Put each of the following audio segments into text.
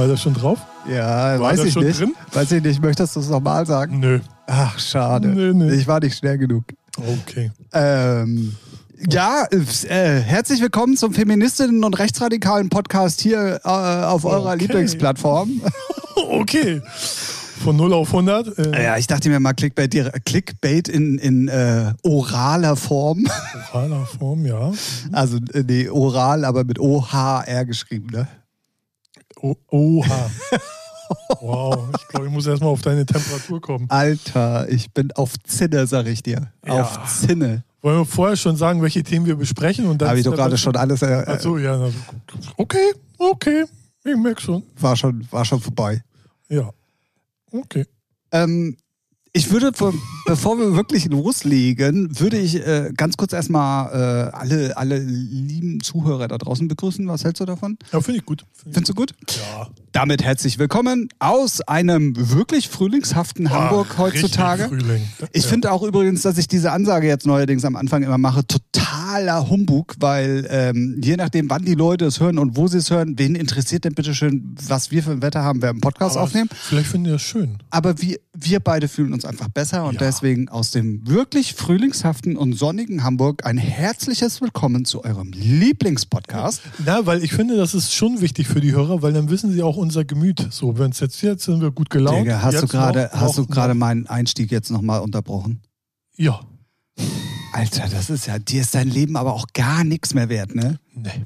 War das schon drauf? Ja, War weiß ich nicht. drin? Weiß ich nicht. Möchtest du es nochmal sagen? Nö. Ach, schade. Nee, nee. Ich war nicht schnell genug. Okay. Ähm, ja, äh, herzlich willkommen zum Feministinnen- und Rechtsradikalen Podcast hier äh, auf eurer Okay. Lieblingsplattform. Okay. Von 0 auf 100. Äh, Ja, ich dachte mir mal Clickbait, Clickbait in, in äh, oraler Form. Oraler Form, ja. Also, äh, nee, oral, aber mit O-H-R geschrieben, ne? O Oha. Wow. Ich glaube, ich muss erstmal auf deine Temperatur kommen. Alter, ich bin auf Zinne, sag ich dir. Ja. Auf Zinne. Wollen wir vorher schon sagen, welche Themen wir besprechen? Und dann Habe ich doch gerade schon alles. Äh, Achso, ja. Also, okay, okay. Ich merke schon. war, schon, war schon vorbei. Ja. Okay. Ähm, ich würde, vor- bevor wir wirklich loslegen, würde ich äh, ganz kurz erstmal äh, alle, alle lieben Zuhörer da draußen begrüßen. Was hältst du davon? Ja, finde ich gut. Find Findest du gut? ja. Damit herzlich willkommen aus einem wirklich frühlingshaften Hamburg Ah, heutzutage. Frühling. Ich ja. finde auch übrigens, dass ich diese Ansage jetzt neuerdings am Anfang immer mache, totaler Humbug, weil ähm, je nachdem, wann die Leute es hören und wo sie es hören, wen interessiert denn bitte schön, was wir für ein Wetter haben, wer einen Podcast Aber aufnehmen. Vielleicht finden die das schön. Aber wir, wir beide fühlen uns einfach besser und Ja. deswegen aus dem wirklich frühlingshaften und sonnigen Hamburg ein herzliches Willkommen zu eurem Lieblingspodcast. Na, weil ich finde, das ist schon wichtig für die Hörer, weil dann wissen sie auch unser Gemüt. So, wenn es jetzt jetzt sind wir gut gelaunt. Digga, hast du gerade, hast du gerade meinen Einstieg jetzt nochmal unterbrochen? Ja. Alter, das ist ja, dir ist dein Leben aber auch gar nichts mehr wert, ne? Nee.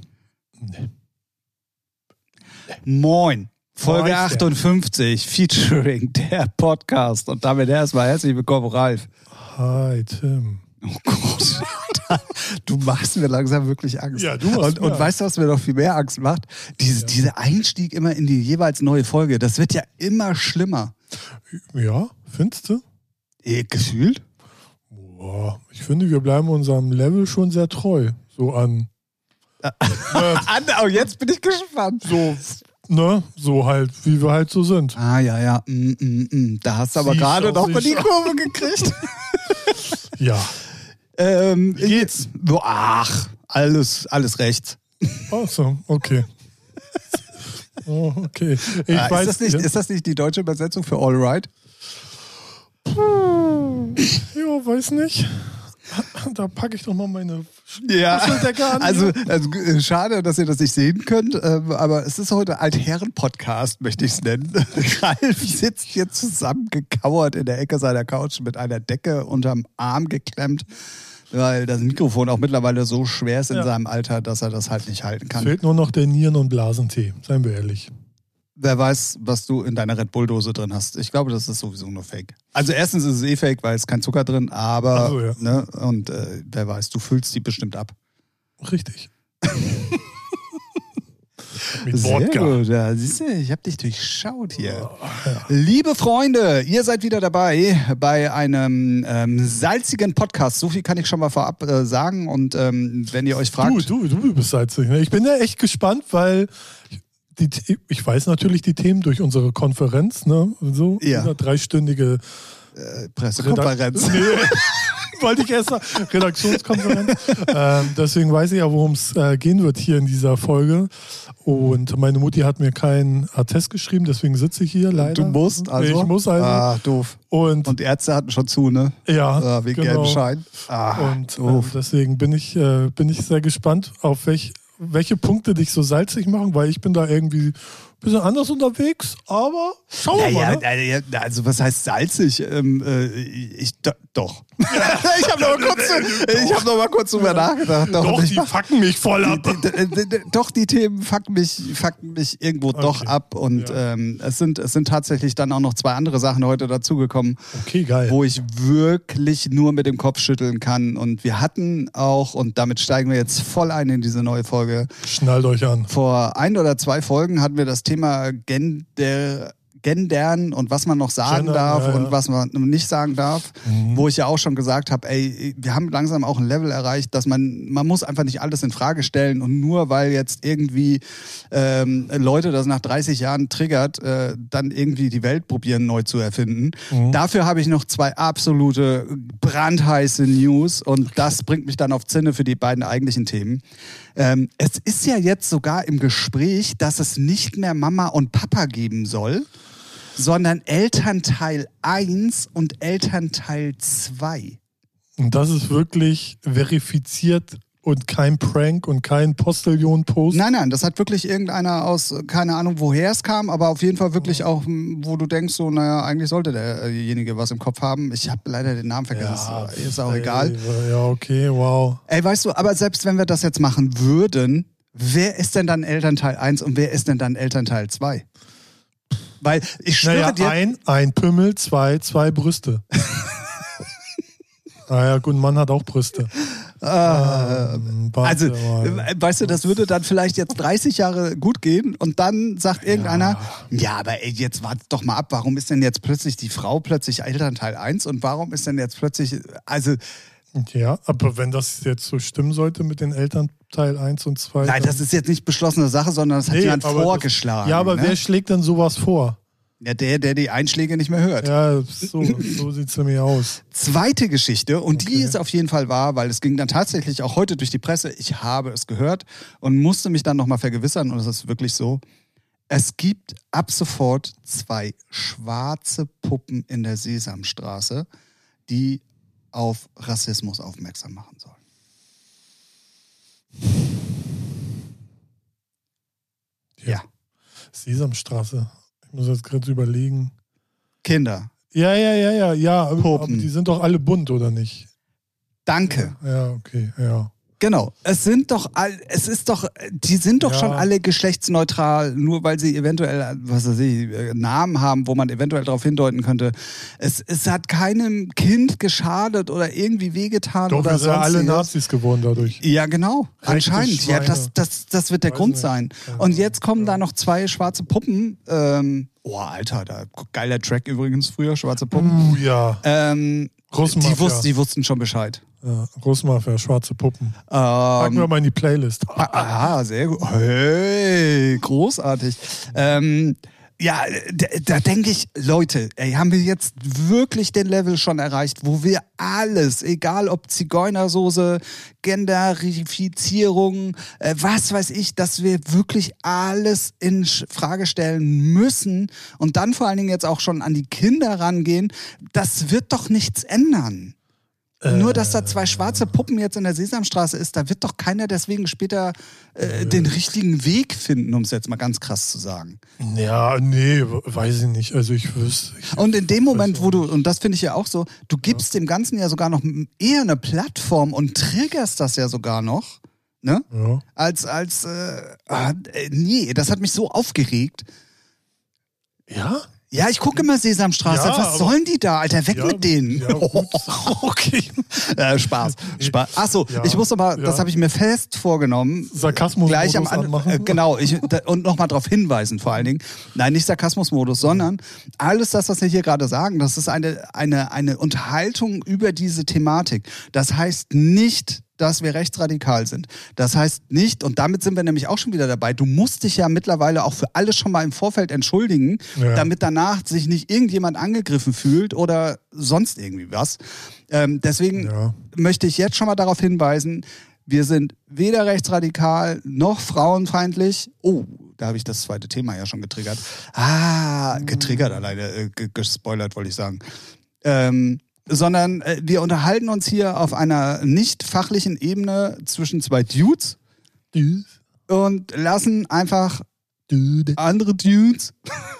Nee. Moin. Folge Moin, 58, featuring der Podcast. Und damit erstmal herzlich willkommen, Ralf. Hi, Tim. Oh Gott, du machst mir langsam wirklich Angst. Ja, du machst und, und weißt du, was mir noch viel mehr Angst macht? Diese, Dieser Einstieg immer in die jeweils neue Folge, das wird ja immer schlimmer. Ja, findest du? Eh, Gefühlt? Boah, ich finde, wir bleiben unserem Level schon sehr treu. So an. äh, oh, jetzt bin ich gespannt. so, ne? So halt, wie wir halt so sind. Ah, ja, ja. Mm, mm, mm. Da hast du aber gerade noch mal die Kurve gekriegt. Ja. Ähm, Wie geht's? Ach, alles, alles rechts. Achso, okay. Oh, okay. Ich Ah, weiß ist, das nicht, ja. ist das nicht die deutsche Übersetzung für All Right? Ja, weiß nicht. Da packe ich doch mal meine Ja, also, also äh, schade, dass ihr das nicht sehen könnt, ähm, aber es ist heute Altherren-Podcast, möchte ich es nennen. Ralf sitzt hier zusammengekauert in der Ecke seiner Couch mit einer Decke unterm Arm geklemmt, weil das Mikrofon auch mittlerweile so schwer ist in Ja. seinem Alter, dass er das halt nicht halten Es kann. fehlt nur noch der Nieren- und Blasentee, seien wir ehrlich. Wer weiß, was du in deiner Red Bull-Dose drin hast. Ich glaube, das ist sowieso nur Fake. Also erstens ist es eh Fake, weil es kein Zucker drin, aber so, ja. ne, und äh, wer weiß, du füllst die bestimmt ab. Richtig. Mit Sehr Wodka. gut, ja, siehst du, ich habe dich durchschaut hier. Liebe Freunde, ihr seid wieder dabei bei einem ähm, salzigen Podcast. So viel kann ich schon mal vorab äh, sagen. Und ähm, wenn ihr euch fragt, Du, du, du bist salzig. ne? Ich bin ja echt gespannt, weil die, ich weiß natürlich die Themen durch unsere Konferenz, ne? So, Ja. dreistündige äh, Pressekonferenz. Nee, wollte ich erst sagen. Redaktionskonferenz. ähm, deswegen weiß ich ja, worum es äh, gehen wird hier in dieser Folge. Und meine Mutti hat mir keinen Attest geschrieben, deswegen sitze ich hier leider. Du musst also. Nee, ich muss also. Ah, doof. und, Und Ärzte hatten schon zu, ne? ja, Ah, wegen genau. gelben Schein. Ah, Und ähm, doof. deswegen bin ich, äh, bin ich sehr gespannt, auf welch, welche Punkte dich so salzig machen, weil ich bin da irgendwie bisschen anders unterwegs, aber schauen wir Naja, mal. Ne? naja, also was heißt salzig? Ähm, äh, ich do, doch. ich habe noch, mal kurz- ich hab noch mal kurz drüber nachgedacht. Doch, Doch, die fucken mich voll ab. die, die, die, doch, die Themen fucken mich, fucken mich irgendwo doch Okay. ab. Und Ja. ähm, es, sind, es sind tatsächlich dann auch noch zwei andere Sachen heute dazugekommen, Okay, geil. wo ich wirklich nur mit dem Kopf schütteln kann. Und wir hatten auch, und damit steigen wir jetzt voll ein in diese neue Folge, Schnallt euch an. vor ein oder zwei Folgen hatten wir das Thema Gender, gendern und was man noch sagen Gendern, darf ja, ja. und was man nicht sagen darf, Mhm. wo ich ja auch schon gesagt habe, ey, wir haben langsam auch ein Level erreicht, dass man, man muss einfach nicht alles in Frage stellen und nur weil jetzt irgendwie ähm, Leute das nach 30 Jahren triggert, äh, dann irgendwie die Welt probieren neu zu erfinden. Mhm. Dafür habe ich noch zwei absolute brandheiße News und das bringt mich dann auf Zinne für die beiden eigentlichen Themen. Ähm, es ist ja jetzt sogar im Gespräch, dass es nicht mehr Mama und Papa geben soll, sondern Elternteil 1 und Elternteil 2. Und das ist wirklich verifiziert und kein Prank und kein Postillon-Post. Nein, nein, das hat wirklich irgendeiner aus, keine Ahnung, woher es kam, aber auf jeden Fall wirklich auch, wo du denkst, so, naja, eigentlich sollte derjenige was im Kopf haben. Ich habe leider den Namen vergessen, Ja, ist, auch ey, egal. Ja, okay, wow. Ey, weißt du, aber selbst wenn wir das jetzt machen würden, wer ist denn dann Elternteil 1 und wer ist denn dann Elternteil 2? Weil ich schwöre Naja, dir, ein, ein Pimmel, zwei, zwei Brüste. ah ja, gut, ein Mann hat auch Brüste. Ähm, warte also, äh, weißt du, das würde dann vielleicht jetzt 30 Jahre gut gehen und dann sagt irgendeiner, ja, aber ey, jetzt wartet doch mal ab, warum ist denn jetzt plötzlich die Frau plötzlich Elternteil 1 und warum ist denn jetzt plötzlich, also, Ja, aber wenn das jetzt so stimmen sollte mit den Eltern Teil 1 und 2. nein, das ist jetzt nicht beschlossene Sache, sondern das hat Nee, jemand aber das- vorgeschlagen. Ja, aber ne? wer schlägt denn sowas vor? Ja, der, der die Einschläge nicht mehr hört. Ja, so, so sieht es nämlich aus. Zweite Geschichte, und die Okay. ist auf jeden Fall wahr, weil es ging dann tatsächlich auch heute durch die Presse. Ich habe es gehört und musste mich dann nochmal vergewissern, und es ist wirklich so. Es gibt ab sofort zwei schwarze Puppen in der Sesamstraße, die auf Rassismus aufmerksam machen sollen. Ja, Sesamstraße. Muss jetzt gerade überlegen. Kinder, Ja, ja, ja, ja, ja. Aber, aber die sind doch alle bunt, oder nicht? danke. Ja, okay, ja. Genau. Es sind doch all, es ist doch, die sind doch Ja. schon alle geschlechtsneutral, nur weil sie eventuell, was weiß ich, äh, Namen haben, wo man eventuell darauf hindeuten könnte. Es, es hat keinem Kind geschadet oder irgendwie wehgetan Doch, oder wir sind ja alle. Nazis geworden dadurch. Ja, genau. Rechte Anscheinend. Ja, Schweine. das, das, das wird der Weiß Grund nicht. sein. Ja. Und jetzt kommen Ja. da noch zwei schwarze Puppen. Ähm, oh, Alter, da, geiler Track übrigens früher, schwarze Puppen. Uh, ja. Ähm, Großmafia. die, wussten, die wussten schon Bescheid. Ja, Großmafia, schwarze Puppen. Packen wir Ähm, mal in die Playlist. Ah, sehr gut. Hey, großartig. Ähm, ja, da, da denke ich, Leute, ey, haben wir jetzt wirklich den Level schon erreicht, wo wir alles, egal ob Zigeunersoße, Genderifizierung, äh, was weiß ich, dass wir wirklich alles in Frage stellen müssen und dann vor allen Dingen jetzt auch schon an die Kinder rangehen, das wird doch nichts ändern. Nur, dass da zwei schwarze Puppen jetzt in der Sesamstraße ist, da wird doch keiner deswegen später äh, den richtigen Weg finden, um es jetzt mal ganz krass zu sagen. Ja, nee, weiß ich nicht. Also ich wüsste. Ich, Und in dem Moment, wo du, und das finde ich ja auch so, du gibst dem Ganzen ja sogar noch eher eine Plattform und triggerst das ja sogar noch, ne? ja. Als, als, äh, ah, äh, nee, das hat mich so aufgeregt. ja? Ja, ich gucke immer Sesamstraße. Ja, Was sollen die da, Alter? Weg Ja, mit denen. ja, gut. okay. Äh, Spaß. Spaß. Achso, Ja, ich muss aber, das habe ich mir fest vorgenommen. Sarkasmus Gleich am anmachen. Äh, genau, ich, da, und nochmal darauf hinweisen vor allen Dingen. Nein, nicht Sarkasmusmodus, sondern alles das, was wir hier gerade sagen, das ist eine, eine, eine Unterhaltung über diese Thematik. Das heißt nicht, dass wir rechtsradikal sind. Das heißt nicht, und damit sind wir nämlich auch schon wieder dabei, du musst dich ja mittlerweile auch für alles schon mal im Vorfeld entschuldigen, Ja. damit danach sich nicht irgendjemand angegriffen fühlt oder sonst irgendwie was. Ähm, deswegen Ja. möchte ich jetzt schon mal darauf hinweisen, wir sind weder rechtsradikal noch frauenfeindlich. Oh, da habe ich das zweite Thema ja schon getriggert. Ah, getriggert alleine, äh, ge- gespoilert wollte ich sagen. Ähm, sondern äh, wir unterhalten uns hier auf einer nicht fachlichen Ebene zwischen zwei Dudes und lassen einfach Dude. andere Dudes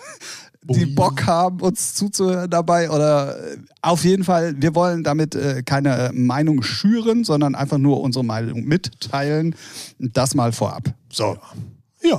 die Ui. Bock haben, uns zuzuhören dabei oder äh, auf jeden Fall, wir wollen damit äh, keine Meinung schüren, sondern einfach nur unsere Meinung mitteilen. Das mal vorab. So. Ja.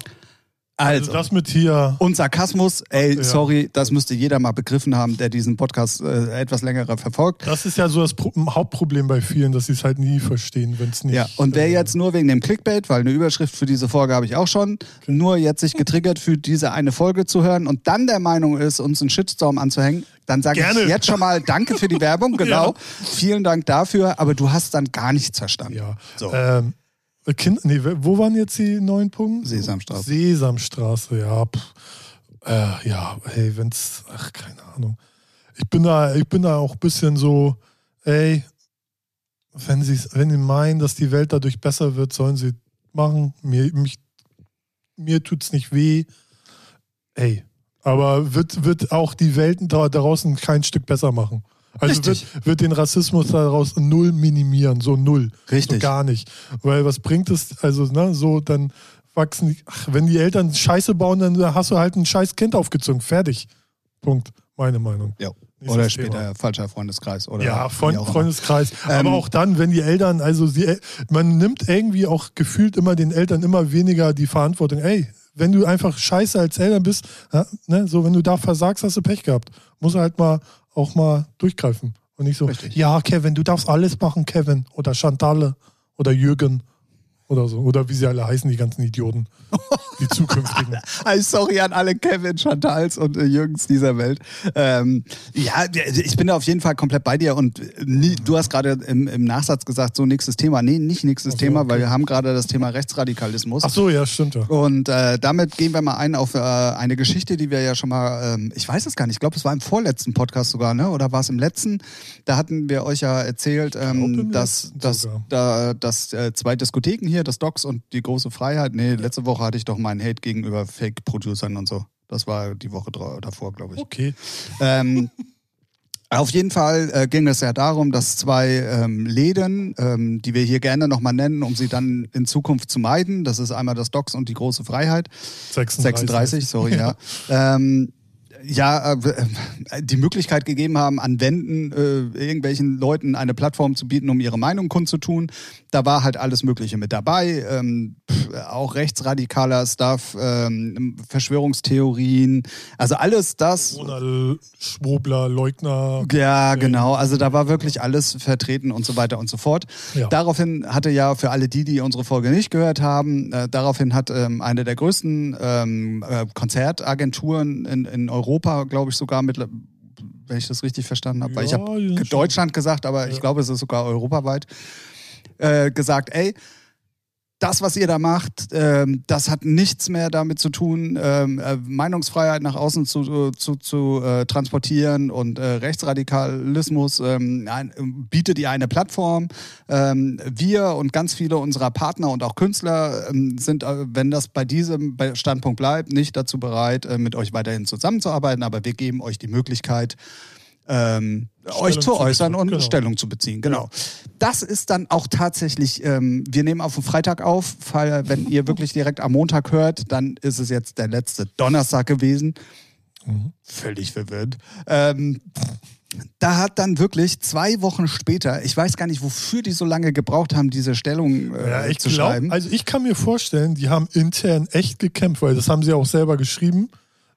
Also, Also das mit hier. und Sarkasmus, ey, Ja. sorry, das müsste jeder mal begriffen haben, der diesen Podcast äh, etwas länger verfolgt. Das ist ja so das Pro Hauptproblem bei vielen, dass sie es halt nie verstehen, wenn es nicht. Ja, und wer äh, jetzt nur wegen dem Clickbait, weil eine Überschrift für diese Folge habe ich auch schon, nur jetzt sich getriggert fühlt, diese eine Folge zu hören und dann der Meinung ist, uns einen Shitstorm anzuhängen, dann sage ich jetzt schon mal Danke für die Werbung, genau. Vielen Dank dafür, aber du hast dann gar nichts verstanden. Ja. So. Ähm, kind, nee, wo waren jetzt die neun Punkte? Sesamstraße. Sesamstraße, ja. Pff. Äh, ja, hey, wenn's. Ach, keine Ahnung. Ich bin da, ich bin da auch ein bisschen so, ey, wenn sie wenn sie meinen, dass die Welt dadurch besser wird, sollen sie machen, mir, mich, mir tut's nicht weh. Ey, aber wird, wird auch die Welten da draußen kein Stück besser machen. Also wird, wird, den Rassismus daraus null minimieren, so null. Richtig. So gar nicht. Weil was bringt es, also, ne, so dann wachsen die, ach, wenn die Eltern Scheiße bauen, dann hast du halt ein scheiß Kind aufgezogen. Fertig. Punkt. Meine Meinung. Ja. Oder später Thema. falscher Freundeskreis. Oder ja, Freund, Freundeskreis. Ähm, Aber auch dann, wenn die Eltern, also sie, man nimmt irgendwie auch gefühlt immer den Eltern immer weniger die Verantwortung. Ey, wenn du einfach scheiße als Eltern bist, ne, so wenn du da versagst, hast du Pech gehabt. Muss halt mal auch mal durchgreifen. Und nicht so, Richtig. ja, Kevin, du darfst alles machen, Kevin. Oder Chantalle oder Jürgen oder so. Oder wie sie alle heißen, die ganzen Idioten. Die zukünftigen. sorry an alle Kevin, Chantals und äh, Jürgens dieser Welt. Ähm, ja, ich bin da auf jeden Fall komplett bei dir und nie, du hast gerade im, im, Nachsatz gesagt, so nächstes Thema. Nee, nicht nächstes so, Thema, okay. weil wir haben gerade das Thema Rechtsradikalismus. Ach so, ja, stimmt ja. Und äh, damit gehen wir mal ein auf äh, eine Geschichte, die wir ja schon mal, ähm, ich weiß es gar nicht, ich glaube, es war im vorletzten Podcast sogar, ne? oder war es im letzten? Da hatten wir euch ja erzählt, ähm, dass, dass, da, dass äh, zwei Diskotheken hier hier, das Docs und die große Freiheit. Nee, letzte Woche hatte ich doch meinen Hate gegenüber Fake-Producern und so. Das war die Woche davor, glaube ich. Okay. Ähm, auf jeden Fall äh, ging es ja darum, dass zwei ähm, Läden, ähm, die wir hier gerne nochmal nennen, um sie dann in Zukunft zu meiden, das ist einmal das Docs und die große Freiheit. 36, 36 sorry, ja. ähm, ja, äh, äh, die Möglichkeit gegeben haben, an Wänden äh, irgendwelchen Leuten eine Plattform zu bieten, um ihre Meinung kundzutun. Da war halt alles Mögliche mit dabei, ähm, auch rechtsradikaler Stuff, ähm, Verschwörungstheorien, also alles das. Ronald Schwobler, Leugner. Ja, genau. Also da war wirklich alles vertreten und so weiter und so fort. Ja. Daraufhin hatte ja für alle die, die unsere Folge nicht gehört haben, äh, daraufhin hat ähm, eine der größten ähm, äh, Konzertagenturen in, in Europa Europa, glaube ich, sogar mit, wenn ich das richtig verstanden habe. Ja, Weil ich habe Deutschland gesagt, aber ich glaube, es ist sogar europaweit. Äh, gesagt, ey, das, was ihr da macht, ähm, das hat nichts mehr damit zu tun, ähm, äh, Meinungsfreiheit nach außen zu, zu, zu äh, transportieren und äh, Rechtsradikalismus ähm, bietet ihr eine Plattform. Wir und ganz viele unserer Partner und auch Künstler sind, äh, wenn das bei diesem Standpunkt bleibt, nicht dazu bereit, äh, mit euch weiterhin zusammenzuarbeiten, aber wir geben euch die Möglichkeit, ähm, euch zu äußern und genau. Stellung zu beziehen. Genau. Ja. Das ist dann auch tatsächlich, ähm, wir nehmen auf den Freitag auf, weil wenn ihr wirklich direkt am Montag hört, dann ist es jetzt der letzte Donnerstag gewesen. Mhm. Völlig verwirrt. Ähm, da hat dann wirklich zwei Wochen später, ich weiß gar nicht, wofür die so lange gebraucht haben, diese Stellung äh, ja, ich zu glaub, schreiben. Also ich kann mir vorstellen, die haben intern echt gekämpft, weil das haben sie auch selber geschrieben,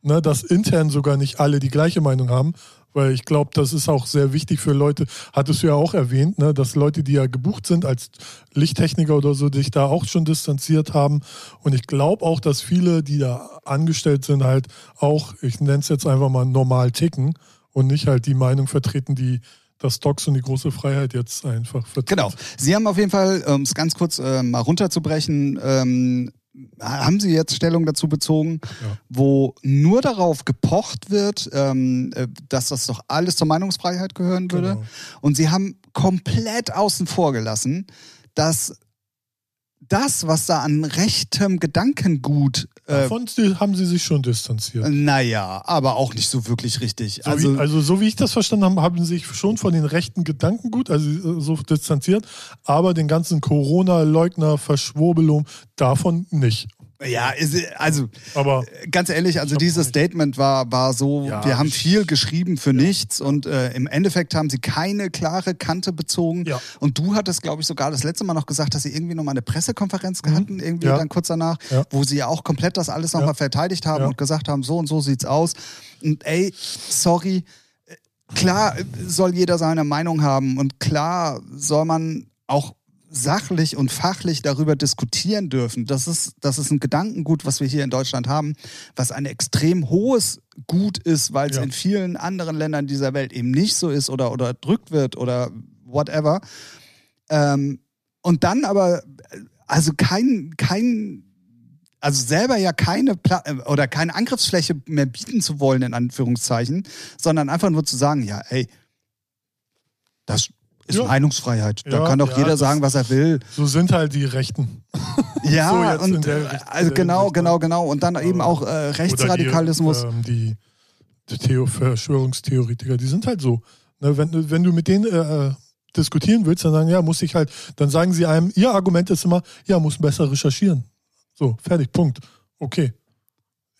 ne, dass intern sogar nicht alle die gleiche Meinung haben weil ich glaube, das ist auch sehr wichtig für Leute, hattest du ja auch erwähnt, ne, dass Leute, die ja gebucht sind als Lichttechniker oder so, sich da auch schon distanziert haben. Und ich glaube auch, dass viele, die da angestellt sind, halt auch, ich nenne es jetzt einfach mal normal ticken und nicht halt die Meinung vertreten, die das Docs und die große Freiheit jetzt einfach vertritt. Genau. Sie haben auf jeden Fall, um es ganz kurz äh, mal runterzubrechen, ähm, haben Sie jetzt Stellung dazu bezogen, ja. wo nur darauf gepocht wird, ähm, äh, dass das doch alles zur Meinungsfreiheit gehören würde. Genau. Und Sie haben komplett außen vor gelassen, dass das, was da an rechtem Gedankengut. Äh, Davon haben sie sich schon distanziert. Naja, aber auch nicht so wirklich richtig. So also, wie, also, so wie ich das verstanden habe, haben sie sich schon von den rechten Gedankengut, also äh, so distanziert, aber den ganzen Corona-Leugner, Verschwurbelung davon nicht. Ja, also aber ganz ehrlich, also dieses Statement war, war so, ja, wir haben viel geschrieben für ja. nichts und äh, im Endeffekt haben sie keine klare Kante bezogen. Ja. Und du hattest, glaube ich, sogar das letzte Mal noch gesagt, dass sie irgendwie nochmal eine Pressekonferenz mhm. hatten, irgendwie dann kurz danach, wo sie ja auch komplett das alles nochmal verteidigt haben und gesagt haben, so und so sieht's aus. Und ey, sorry, klar soll jeder seine Meinung haben und klar soll man auch sachlich und fachlich darüber diskutieren dürfen. Das ist, das ist ein Gedankengut, was wir hier in Deutschland haben, was ein extrem hohes Gut ist, weil es ja. in vielen anderen Ländern dieser Welt eben nicht so ist oder, oder drückt wird oder whatever. Ähm, und dann aber, also kein, kein, also selber ja keine Pla oder keine Angriffsfläche mehr bieten zu wollen, in Anführungszeichen, sondern einfach nur zu sagen, ja, ey, das Ist Ja. Meinungsfreiheit. Da Ja, kann doch ja, jeder sagen, was er will. So sind halt die Rechten. Ja, So und der äh, also der genau, genau, genau. Und dann eben auch äh, Rechtsradikalismus. Die, ähm, die, die Theo Verschwörungstheoretiker, die sind halt so. Ne, wenn, du- wenn du mit denen äh, diskutieren willst, dann sagen, ja, muss ich halt, dann sagen sie einem, ihr Argument ist immer, ja, muss besser recherchieren. So, fertig, Punkt. Okay.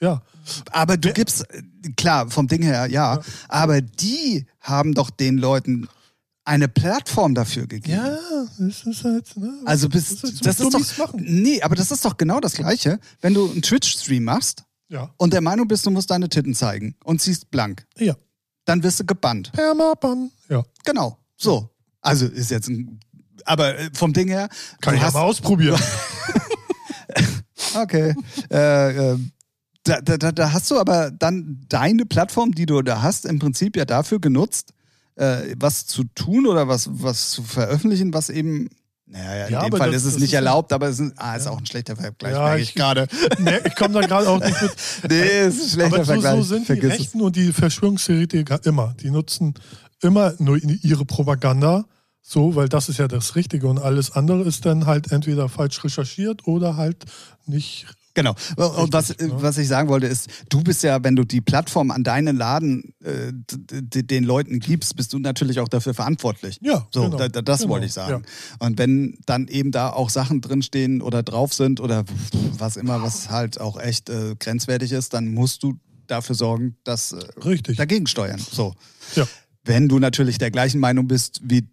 Ja. Aber du gibst, äh, klar, vom Ding her, ja, aber die haben doch den Leuten eine Plattform dafür gegeben. Ja, das ist halt, ne? Also bis, Was willst du das ist doch, machen? nee, aber das ist doch genau das Gleiche, wenn du einen Twitch-Stream machst Ja. und der Meinung bist, du musst deine Titten zeigen und ziehst blank, Ja. dann wirst du gebannt. Permaban. Ja. Genau. So. Also ist jetzt ein, aber äh, vom Ding her, Kann ich hast, mal ausprobieren. okay, äh, äh, da, da- da hast du aber dann deine Plattform, die du da hast, im Prinzip ja dafür genutzt, äh, was zu tun oder was, was zu veröffentlichen, was eben, naja, in Ja, dem Fall das- ist es nicht ist ja- erlaubt, aber es ist, ah, ist auch ein schlechter Vergleich, Ja, merke ich ich- gerade. nee, ich komme da gerade auch nicht mit. Nee, es ist ein schlechter Aber so, Vergleich. so sind die Vergiss es. Rechten und die Verschwörungstheoretiker immer. Die nutzen immer nur ihre Propaganda, so, weil das ist ja das Richtige und alles andere ist dann halt entweder falsch recherchiert oder halt nicht. Genau. Und was, ne? was ich sagen wollte ist, du bist ja, wenn du die Plattform an deinen Laden äh, den Leuten gibst, bist du natürlich auch dafür verantwortlich. Ja, So, genau, da, da, das genau, wollte ich sagen. Und wenn dann eben da auch Sachen drinstehen oder drauf sind oder was immer, was halt auch echt äh, grenzwertig ist, dann musst du dafür sorgen, dass äh, Richtig. dagegen steuern. So. Ja. Wenn du natürlich der gleichen Meinung bist wie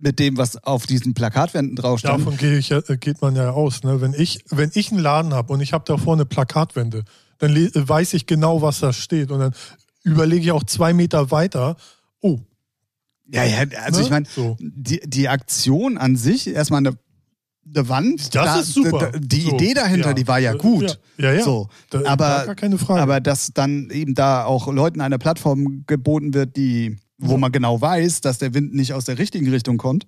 mit dem, was auf diesen Plakatwänden drauf stand. Davon gehe ich, ja- äh, geht man ja aus. Ne? Wenn, ich, wenn ich einen Laden habe und ich habe da vorne Plakatwände, dann weiß ich genau, was da steht. Und dann überlege ich auch zwei Meter weiter, oh, Ja, ja, also Ne? ich meine, So. die, die Aktion an sich, erstmal eine, eine Wand, Das da, ist super. da- Die So, Idee dahinter, ja. die war ja gut. Ja, ja. ja. So. Da, Aber- gar keine Frage. Aber dass dann eben da auch Leuten eine Plattform geboten wird, die, wo man genau weiß, dass der Wind nicht aus der richtigen Richtung kommt,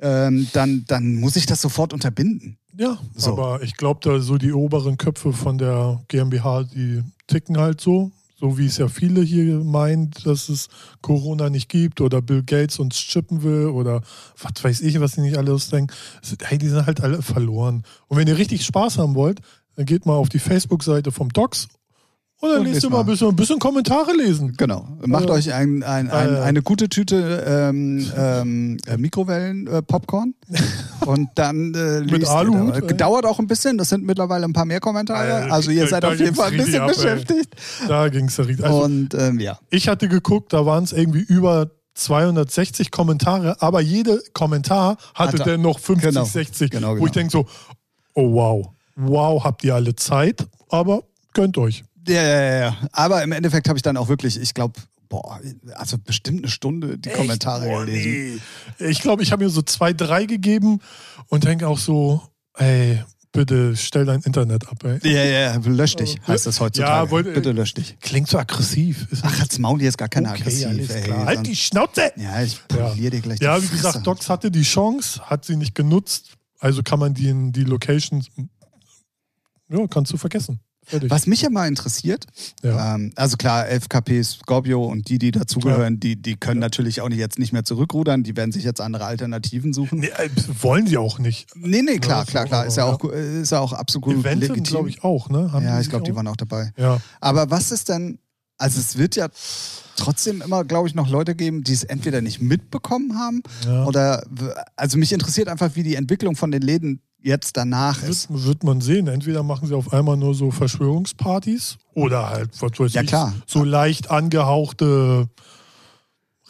ähm, dann, dann muss ich das sofort unterbinden. Ja, So. aber ich glaube, da so die oberen Köpfe von der GmbH, die ticken halt so. So wie es ja viele hier meint, dass es Corona nicht gibt oder Bill Gates uns chippen will oder was weiß ich, was die nicht alles denken. Hey, die sind halt alle verloren. Und wenn ihr richtig Spaß haben wollt, dann geht mal auf die Facebook-Seite vom Docs und dann Und lest ihr mal ein bisschen, ein bisschen Kommentare lesen. Genau. Macht Äh, euch ein, ein, ein, äh, eine gute Tüte ähm, ähm, äh, Mikrowellen-Popcorn und dann äh, Mit Aluhut, da. ey. Dauert auch ein bisschen, das sind mittlerweile ein paar mehr Kommentare. Äh, Also ihr seid auf jeden Fall ein bisschen ab, ey. beschäftigt. Da ging es ja richtig. Also, und ähm, ja. Ich hatte geguckt, da waren es irgendwie über 260 Kommentare, aber jeder Kommentar hatte Hatte- dann noch 50, genau, 60, genau, wo genau. ich denke so, oh wow, wow, habt ihr alle Zeit, aber gönnt euch. Ja, ja, ja, ja. Aber im Endeffekt habe ich dann auch wirklich, ich glaube, boah, also bestimmt eine Stunde die Kommentare Boah, gelesen. nee. Ich glaube, ich habe mir so zwei, drei gegeben und denke auch so, ey, bitte stell dein Internet ab, ey. Ja, ja, lösch dich, heißt das heutzutage. Ja, wollte- Bitte lösch dich. Klingt so aggressiv. Ach, als Maul, hier ist gar keine okay, aggressiv. alles ey. Halt die Schnauze! Ja, ich Ja. poliere dir gleich Ja, wie Fresse. gesagt, Docs hatte die Chance, hat sie nicht genutzt, also kann man die in die Locations, ja, kannst du vergessen. Fertig. Was mich ja mal interessiert, Ja. ähm, also klar, FKP, Scorpio und die, die dazugehören, die, die können natürlich auch nicht jetzt nicht mehr zurückrudern, die werden sich jetzt andere Alternativen suchen. Nee, äh, wollen sie auch nicht. Nee, nee, klar, Ja, klar, klar, ist ja auch, äh, ist ja auch absolut Eventim, legitim. glaube ich, auch, ne? Haben ja, ich glaube, die waren auch dabei. Ja, Aber was ist denn, also es wird ja trotzdem immer, glaube ich, noch Leute geben, die es entweder nicht mitbekommen haben ja. oder, also mich interessiert einfach, wie die Entwicklung von den Läden jetzt danach ist. Wird, wird man sehen. Entweder machen sie auf einmal nur so Verschwörungspartys oder halt, was weiß Ja, ich, klar. so leicht angehauchte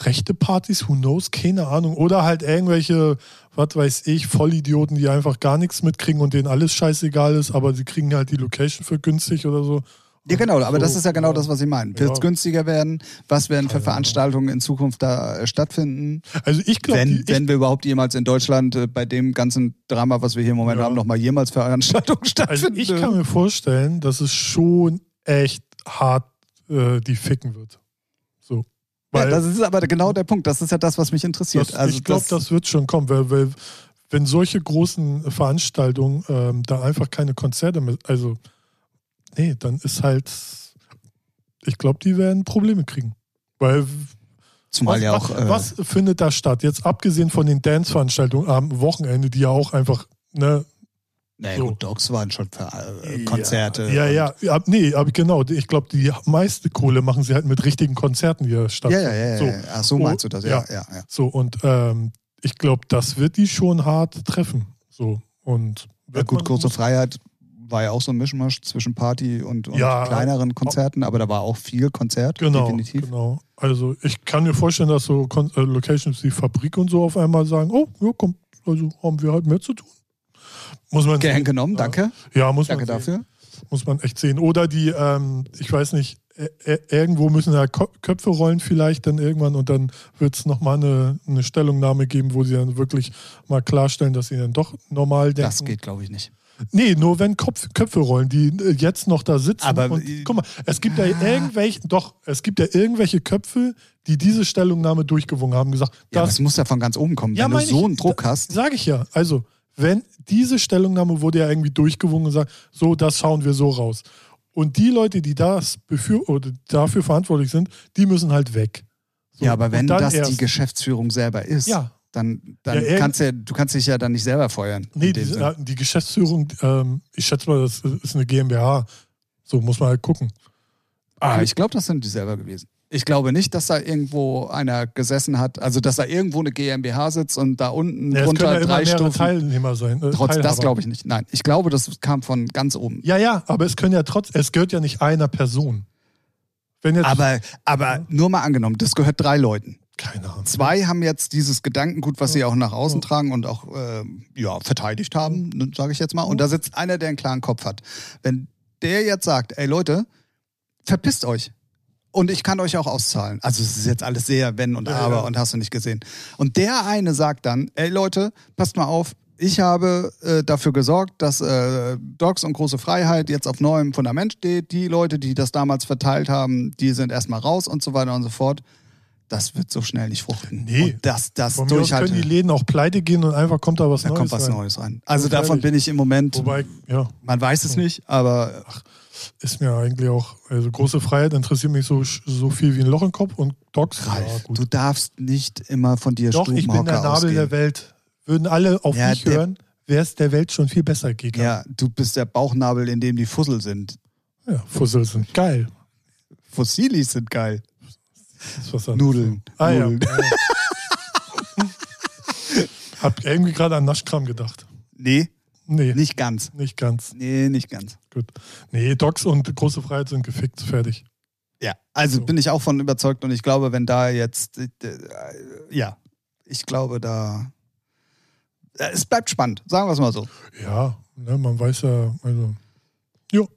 rechte Partys, who knows, keine Ahnung. Oder halt irgendwelche, was weiß ich, Vollidioten, die einfach gar nichts mitkriegen und denen alles scheißegal ist, aber sie kriegen halt die Location für günstig oder so. Ja, genau, aber So, das ist ja genau ja. das, was ich meine. Wird es Ja. günstiger werden? Was werden für. Veranstaltungen in Zukunft da äh, stattfinden? Also ich glaube, wenn, wenn wir überhaupt jemals in Deutschland äh, bei dem ganzen Drama, was wir hier im Moment Ja. haben, nochmal jemals Veranstaltungen also stattfinden. ich kann mir vorstellen, dass es schon echt hart äh, die ficken wird. So. ja, Weil das ist aber genau der Punkt. Das ist ja das, was mich interessiert. Das, also ich glaube, das wird schon kommen, weil, weil wenn solche großen Veranstaltungen ähm, da einfach keine Konzerte mehr, also nee, dann ist halt, ich glaube, die werden Probleme kriegen. Weil Zumal was, ja auch. was, äh, was findet da statt? Jetzt abgesehen von den Dance-Veranstaltungen am Wochenende, die ja auch einfach, ne, naja, so. gut, Dogs waren schon für äh, Konzerte. Ja, ja, ja. Nee, aber genau, ich glaube, die meiste Kohle machen sie halt mit richtigen Konzerten, die da Ja, stattfinden. ja, ja. So. ja. Ach, so meinst du das? Ja, ja. ja, ja. So, und ähm, ich glaube, das wird die schon hart treffen. So, und Ja, gut, große Freiheit war ja auch so ein Mischmasch zwischen Party und, und Ja. kleineren Konzerten, aber da war auch viel Konzert, Genau, definitiv. genau. Also ich kann mir vorstellen, dass so Kon äh, Locations wie Fabrik und so auf einmal sagen, oh, ja, komm, also haben wir halt mehr zu tun. Muss man Gern sehen. genommen, danke. Ja, muss Danke man sehen. dafür. Muss man echt sehen. Oder die, ähm, ich weiß nicht, äh, irgendwo müssen da Ko Köpfe rollen vielleicht dann irgendwann und dann wird es nochmal eine, eine Stellungnahme geben, wo sie dann wirklich mal klarstellen, dass sie dann doch normal denken. Das geht, glaube ich, nicht. Nee, nur wenn Kopf, Köpfe rollen, die äh, jetzt noch da sitzen. Aber, und, guck mal, es gibt ja irgendwelche, doch, es gibt ja irgendwelche Köpfe, die diese Stellungnahme durchgewungen haben, gesagt, Ja, aber das muss ja von ganz oben kommen. Ja, Wenn du so ich, einen Druck hast, sage ich ja. Also, wenn diese Stellungnahme wurde ja irgendwie durchgewungen und sagt, so, das schauen wir so raus. Und die Leute, die das dafür verantwortlich sind, die müssen halt weg. So, ja, aber wenn das die erst- Geschäftsführung selber ist, Ja. Dann, dann Ja, kannst du ja, du kannst dich ja dann nicht selber feuern. Nee, die, Sinne. die Geschäftsführung, ähm, ich schätze mal, das ist eine GmbH. So muss man halt gucken. Ah, ich glaube, das sind die selber gewesen. Ich glaube nicht, dass da irgendwo einer gesessen hat, also dass da irgendwo eine GmbH sitzt und da unten Ja, drunter ja drei Stufen. Teilnehmer sein. Äh, Trotz, das Teilhaber. glaube ich nicht. Nein, ich glaube, das kam von ganz oben. Ja, ja, aber es können ja trotz, es gehört ja nicht einer Person. Wenn jetzt, Aber, aber nur mal angenommen, das gehört drei Leuten. Keine Ahnung. Zwei haben jetzt dieses Gedankengut, was sie auch nach außen tragen und auch äh, ja, verteidigt haben, sage ich jetzt mal. Und da sitzt einer, der einen klaren Kopf hat. Wenn der jetzt sagt, ey Leute, verpisst euch. Und ich kann euch auch auszahlen. Also es ist jetzt alles sehr wenn und Ja, aber ja. und hast du nicht gesehen. Und der eine sagt dann, ey Leute, passt mal auf, ich habe äh, dafür gesorgt, dass äh, Dogs und große Freiheit jetzt auf neuem Fundament steht. Die Leute, die das damals verteilt haben, die sind erstmal raus und so weiter und so fort. Das wird so schnell nicht fruchten. Nee. Und das, das Von mir aus können die durchhalten, Läden auch pleite gehen und einfach kommt da was da Neues kommt was rein. Neues rein. Also So davon ehrlich. bin ich im Moment, Wobei, ja, man weiß es nicht, aber ist mir eigentlich auch, also große Freiheit interessiert mich so, so viel wie ein Loch im Kopf und Docs, ja Ralf, du darfst nicht immer von dir Doch, ich bin der Nabel ausgehen. der Welt. Würden alle auf Ja, mich hören, wäre es der Welt schon viel besser gegangen. Ja, du bist der Bauchnabel, in dem die Fussel sind. ja Fussel sind geil. Fossilis sind geil. Das ist was anderes. Nudeln. Ah. Nudeln. ja. Hab irgendwie gerade an Naschkram gedacht. Nee, Nee, nicht, nicht ganz. ganz. Nee, nicht ganz. Gut. Nee, Docs und große Freiheit sind gefickt, fertig. Ja, also So. bin ich auch von überzeugt und ich glaube, wenn da jetzt, äh, ja, ich glaube, da, äh, es bleibt spannend, sagen wir es mal so. Ja, ne, man weiß ja, also, jo.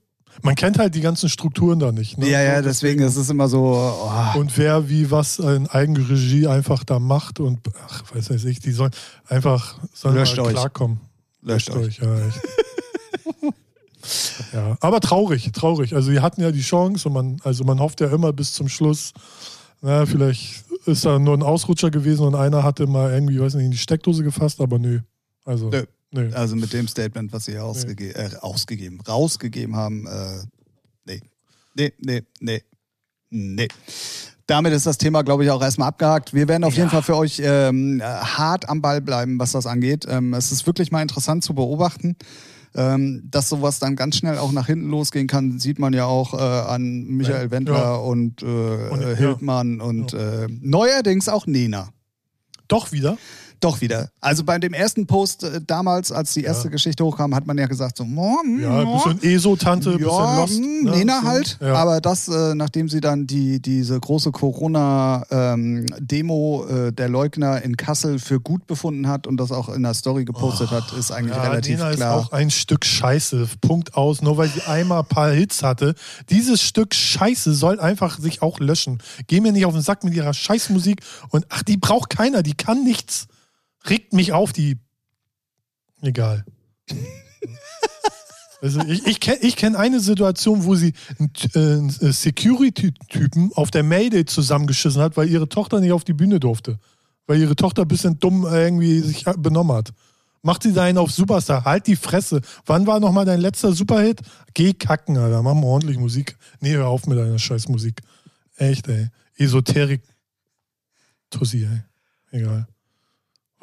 Man kennt halt die ganzen Strukturen da nicht. Ne? ja, ja, deswegen ist es immer so, oh, Und wer wie was in Eigenregie einfach da macht und ach, weiß weiß ich, die sollen einfach sollen Löscht euch. klarkommen. löscht euch. ja, echt. ja, aber traurig, traurig. Also die hatten ja die Chance und man, also man hofft ja immer bis zum Schluss, na, vielleicht ist da nur ein Ausrutscher gewesen und einer hatte mal irgendwie, weiß nicht, in die Steckdose gefasst, aber nö. Also, Nö. Nö. Also mit dem Statement, was sie ausgege äh, ausgegeben, rausgegeben haben, äh, nee. Nee, nee, nee. Nee. Damit ist das Thema, glaube ich, auch erstmal abgehakt. Wir werden auf jeden Fall für euch ähm, äh, hart am Ball bleiben, was das angeht. Ähm, es ist wirklich mal interessant zu beobachten. Ähm, dass sowas dann ganz schnell auch nach hinten losgehen kann, sieht man ja auch äh, an Michael Ja. Wendler Ja. und, äh, Und, äh, ja. Hildmann und äh, neuerdings auch Nena. Doch wieder? Doch wieder. Also bei dem ersten Post äh, damals, als die erste Ja. Geschichte hochkam, hat man ja gesagt so, oh, Ja, oh, bisschen ESO-Tante, bisschen ja, Lost. hm, ne? Nena halt. Ja. Aber das, äh, nachdem sie dann die, diese große Corona-Demo äh, der Leugner in Kassel für gut befunden hat und das auch in der Story gepostet hat, ist eigentlich Oh, Ja, relativ Nena klar. ist auch ein Stück Scheiße. Punkt aus. Nur weil sie einmal ein paar Hits hatte. Dieses Stück Scheiße soll einfach sich auch löschen. Geh mir nicht auf den Sack mit ihrer Scheißmusik. Und ach, die braucht keiner. Die kann nichts. Regt mich auf, die. Egal. Also ich, ich kenne ich kenn eine Situation, wo sie einen, äh, einen Security-Typen auf der Mayday zusammengeschissen hat, weil ihre Tochter nicht auf die Bühne durfte. Weil ihre Tochter ein bisschen dumm irgendwie sich benommen hat. Macht sie da einen auf Superstar. Halt die Fresse. Wann war nochmal dein letzter Superhit? Geh kacken, Alter. Mach mal ordentlich Musik. Nee, hör auf mit deiner scheiß Musik. Echt, ey. Esoterik. Tussi, ey. Egal.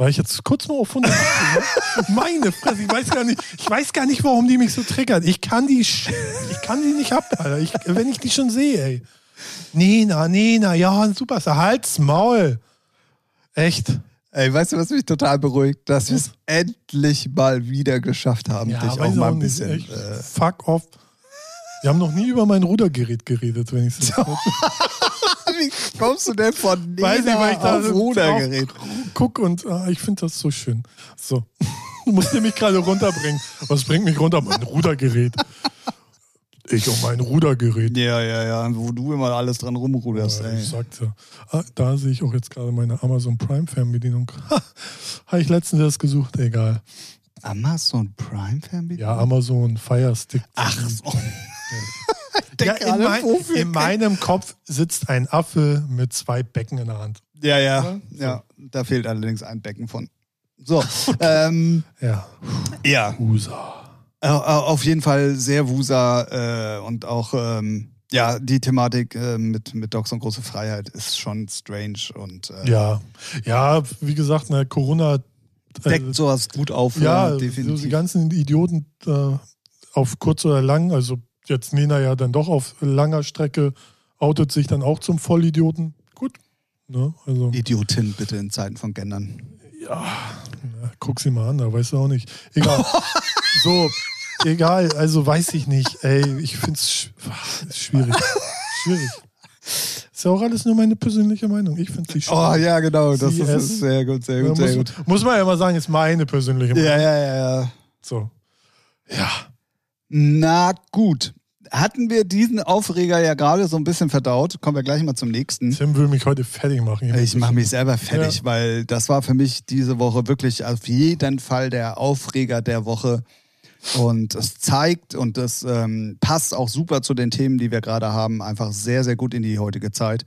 War ich jetzt kurz nur auf 180, ne? Meine Fresse, ich weiß gar nicht, ich weiß gar nicht, warum die mich so triggert. Ich kann die, ich kann die nicht ab, Alter. Ich, wenn ich die schon sehe, ey. Nena, Nena, ja, super, halt's Maul. Echt. Ey, weißt du, was mich total beruhigt? Dass wir es endlich mal wieder geschafft haben, dich auch mal ein nicht, bisschen. echt. Äh, Fuck off. Wir haben noch nie über mein Rudergerät geredet, wenn ich so. wie kommst du denn von Nena Weiß ich, weil ich da auf Rudergerät? guck und ah, ich finde das so schön. So. Du musst mich gerade runterbringen. Was bringt mich runter? Mein Rudergerät. Ich und mein Rudergerät. Ja, ja, ja, wo du immer alles dran rumruderst, Ja, ey. ich sagte, ah, da sehe ich auch jetzt gerade meine Amazon Prime Fernbedienung. Habe ich letztens erst gesucht, egal. Amazon Prime Fernbedienung? Ja, Amazon Fire Stick. Ach so. Ja, denke in, alle, mein, wofür in meinem Kopf sitzt ein Affe mit zwei Becken in der Hand. Ja, ja, Ja, ja. Da fehlt allerdings ein Becken von. So, ähm, Ja, ja, Usa. Äh, auf jeden Fall sehr wusa äh, und auch ähm, ja die Thematik äh, mit mit Dogs und große Freiheit ist schon strange und äh, Ja, ja, wie gesagt, ne, Corona äh, deckt sowas gut auf. Ja, äh, so definitiv. die ganzen Idioten äh, auf kurz oder lang, also jetzt Nena ja dann doch auf langer Strecke, outet sich dann auch zum Vollidioten. Gut. Ne? Also, Idiotin bitte in Zeiten von Gendern. ja, na, guck sie mal an, da weißt du auch nicht. Egal. so, egal, also weiß ich nicht. Ey, ich finde es schwierig. schwierig. Ist ja auch alles nur meine persönliche Meinung. Ich finde sie schwierig. Oh ja, genau, das ist, sehr gut, sehr Ja, gut, sehr muss, gut. muss man ja mal sagen, ist meine persönliche Meinung. Ja, ja, ja, ja. So. Ja. Na gut. Hatten wir diesen Aufreger ja gerade so ein bisschen verdaut, kommen wir gleich mal zum nächsten. Tim will mich heute fertig machen. hier. Ich mache mich selber fertig, Ja. weil das war für mich diese Woche wirklich auf jeden Fall der Aufreger der Woche. Und es zeigt und das ähm, passt auch super zu den Themen, die wir gerade haben, einfach sehr, sehr gut in die heutige Zeit.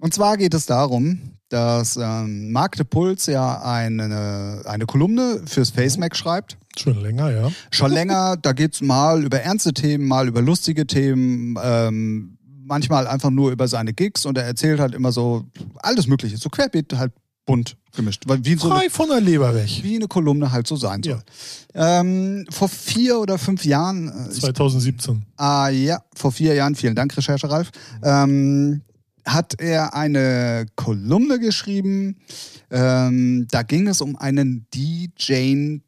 Und zwar geht es darum, dass ähm, Marc de Puls ja eine, eine Kolumne fürs FaceMac schreibt. Schon länger, ja. Schon länger, da geht's mal über ernste Themen, mal über lustige Themen, ähm, manchmal einfach nur über seine Gigs und er erzählt halt immer so alles Mögliche, so querbeet halt bunt gemischt, weil wie so eine, Frei von der Leber weg. wie eine Kolumne halt so sein soll. Ähm, vor vier oder fünf Jahren, äh, ich 2017. Ah ja, vor vier Jahren, vielen Dank, Recherche Ralf, ähm, hat er eine Kolumne geschrieben. Ähm, da ging es um einen DJ-Baukasten,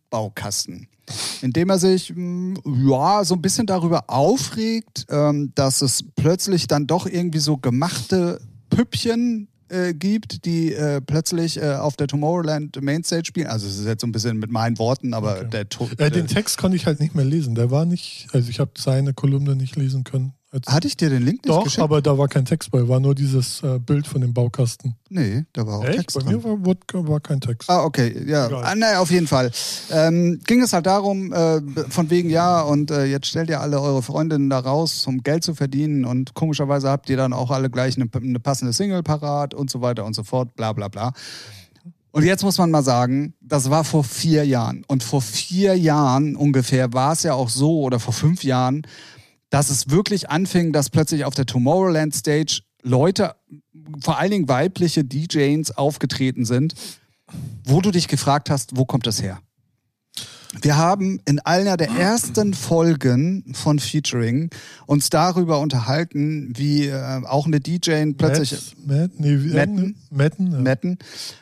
in dem er sich mh, ja so ein bisschen darüber aufregt, ähm, dass es plötzlich dann doch irgendwie so gemachte Püppchen äh, gibt, die äh, plötzlich äh, auf der Tomorrowland Mainstage spielen. Also es ist jetzt so ein bisschen mit meinen Worten, aber Okay. der to Äh, den Text konnte ich halt nicht mehr lesen. Der war nicht, also ich habe seine Kolumne nicht lesen können. Als, hatte ich dir den Link nicht doch, geschickt? aber da war kein Text bei, war nur dieses äh, Bild von dem Baukasten. Nee, da war auch Echt? Text Bei drin. mir war, war, war kein Text. Ah, okay, ja. Egal. Ah, naja, auf jeden Fall. Ähm, ging es halt darum, äh, von wegen, ja, und äh, jetzt stellt ihr alle eure Freundinnen da raus, um Geld zu verdienen und komischerweise habt ihr dann auch alle gleich eine, eine passende Single parat und so weiter und so fort, bla bla bla. Und jetzt muss man mal sagen, das war vor vier Jahren. Und vor vier Jahren ungefähr war es ja auch so, oder vor fünf Jahren, dass es wirklich anfing, dass plötzlich auf der Tomorrowland Stage Leute, vor allen Dingen weibliche DJs aufgetreten sind, wo du dich gefragt hast, wo kommt das her? Wir haben in einer der ersten Folgen von Featuring uns darüber unterhalten, wie äh, auch eine DJ plötzlich nee, wie- Metten. Metten, ja. Metten.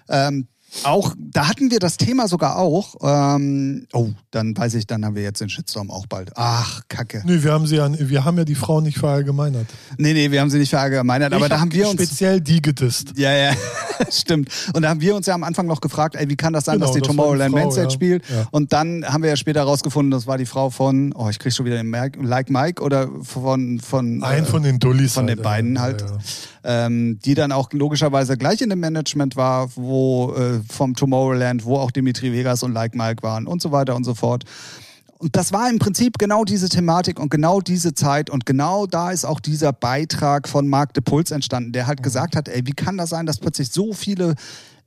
Ähm, auch, da hatten wir das Thema sogar auch. Ähm, oh, dann weiß ich, dann haben wir jetzt den Shitstorm auch bald. Ach, Kacke. Nee, wir haben sie ja, wir haben ja die Frau nicht verallgemeinert. Nee, nee, wir haben sie nicht verallgemeinert, aber Ich da hab haben wir uns. speziell die gedisst. Ja, ja, stimmt. Und da haben wir uns ja am Anfang noch gefragt, ey, wie kann das sein, Genau, dass die das Tomorrowland Mainstage ja. spielt? Ja. Und dann haben wir ja später herausgefunden, das war die Frau von, oh, ich krieg schon wieder den Merk, Like Mike oder von, von, Ein äh, von den Dullis. von halt, den beiden ja, halt. Ähm, die dann auch logischerweise gleich in dem Management war, wo äh, vom Tomorrowland, wo auch Dimitri Vegas und Like Mike waren und so weiter und so fort. Und das war im Prinzip genau diese Thematik und genau diese Zeit und genau da ist auch dieser Beitrag von Marc de Puls entstanden, der halt gesagt hat, ey, wie kann das sein, dass plötzlich so viele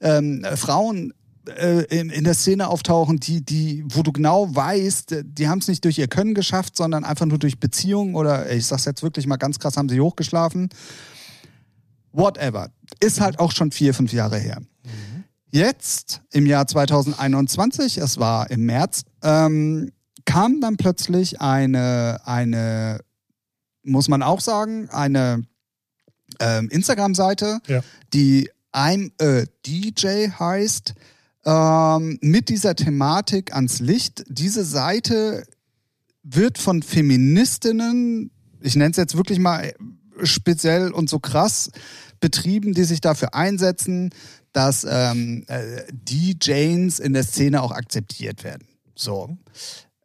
ähm, Frauen äh, in, in der Szene auftauchen, die, die, wo du genau weißt, die haben es nicht durch ihr Können geschafft, sondern einfach nur durch Beziehungen oder ich sag's jetzt wirklich mal ganz krass, haben sie hochgeschlafen whatever. Ist halt auch schon vier, fünf Jahre her. Jetzt, im Jahr 2021, es war im März, ähm, kam dann plötzlich eine, eine, muss man auch sagen, eine ähm, Instagram-Seite, Ja. die I'm a DJ heißt, ähm, mit dieser Thematik ans Licht. Diese Seite wird von Feministinnen, ich nenne es jetzt wirklich mal speziell und so krass, betrieben, die sich dafür einsetzen, dass ähm, äh, DJs in der Szene auch akzeptiert werden. So.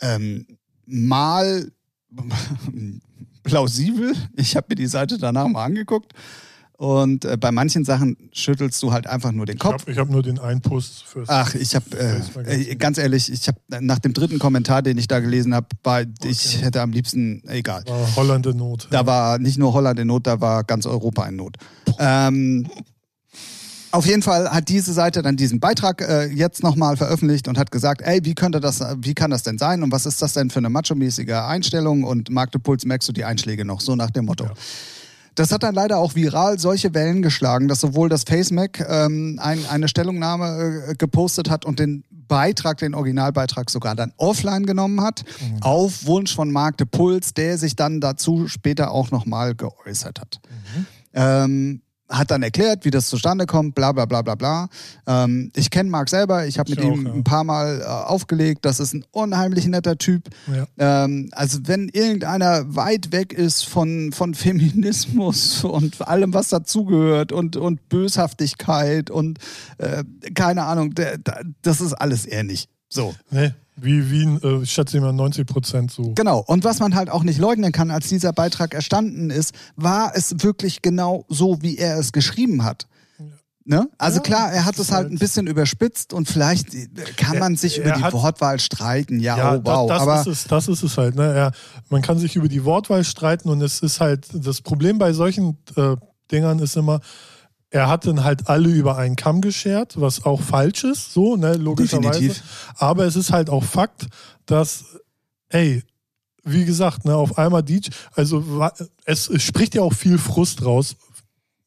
Ähm, mal plausibel. Ich habe mir die Seite danach mal angeguckt. Und äh, bei manchen Sachen schüttelst du halt einfach nur den Ich Kopf. habe ich hab nur den einen Post fürs. Ach, ich habe, äh, ganz äh, ganz ehrlich, ich habe nach dem dritten Kommentar, den ich da gelesen habe, war, ich hätte am liebsten, egal. war Holland in Not. Da war nicht nur Holland in Not, da war ganz Europa in Not. Ähm, auf jeden Fall hat diese Seite dann diesen Beitrag äh, jetzt nochmal veröffentlicht und hat gesagt, ey, wie könnte das, wie kann das denn sein und was ist das denn für eine macho-mäßige Einstellung und Marktepuls merkst du die Einschläge noch, so nach dem Motto. Ja. Das hat dann leider auch viral solche Wellen geschlagen, dass sowohl das FaceMac ähm, ein, eine Stellungnahme äh, gepostet hat und den Beitrag, den Originalbeitrag sogar dann offline genommen hat, auf Wunsch von Mark de Puls, der sich dann dazu später auch nochmal geäußert hat. Ähm, hat dann erklärt, wie das zustande kommt, bla bla bla bla bla. Ähm, ich kenne Marc selber, ich habe mit auch, ihm ja. ein paar Mal äh, aufgelegt, das ist ein unheimlich netter Typ. Ja. Ähm, also wenn irgendeiner weit weg ist von, von Feminismus und allem, was dazugehört und, und Böshaftigkeit und äh, keine Ahnung, der, der, das ist alles er nicht. So. Nee, wie Wien, äh, ich schätze immer 90 Prozent so. Genau. Und was man halt auch nicht leugnen kann, als dieser Beitrag erstanden ist, war es wirklich genau so, wie er es geschrieben hat. Ne? Also Ja, klar, er hat es halt ein bisschen überspitzt und vielleicht äh, kann man sich er über die hat- Wortwahl streiten. Ja, Ja, oh wow. das, das, Aber ist es, das ist es halt. Ne? Er, man kann sich über die Wortwahl streiten und es ist halt, das Problem bei solchen äh, Dingern ist immer, er hat dann halt alle über einen Kamm geschert, was auch falsch ist, so, ne, logischerweise. Definitiv. Aber es ist halt auch Fakt, dass, ey, wie gesagt, ne, auf einmal DJ, also es, es spricht ja auch viel Frust raus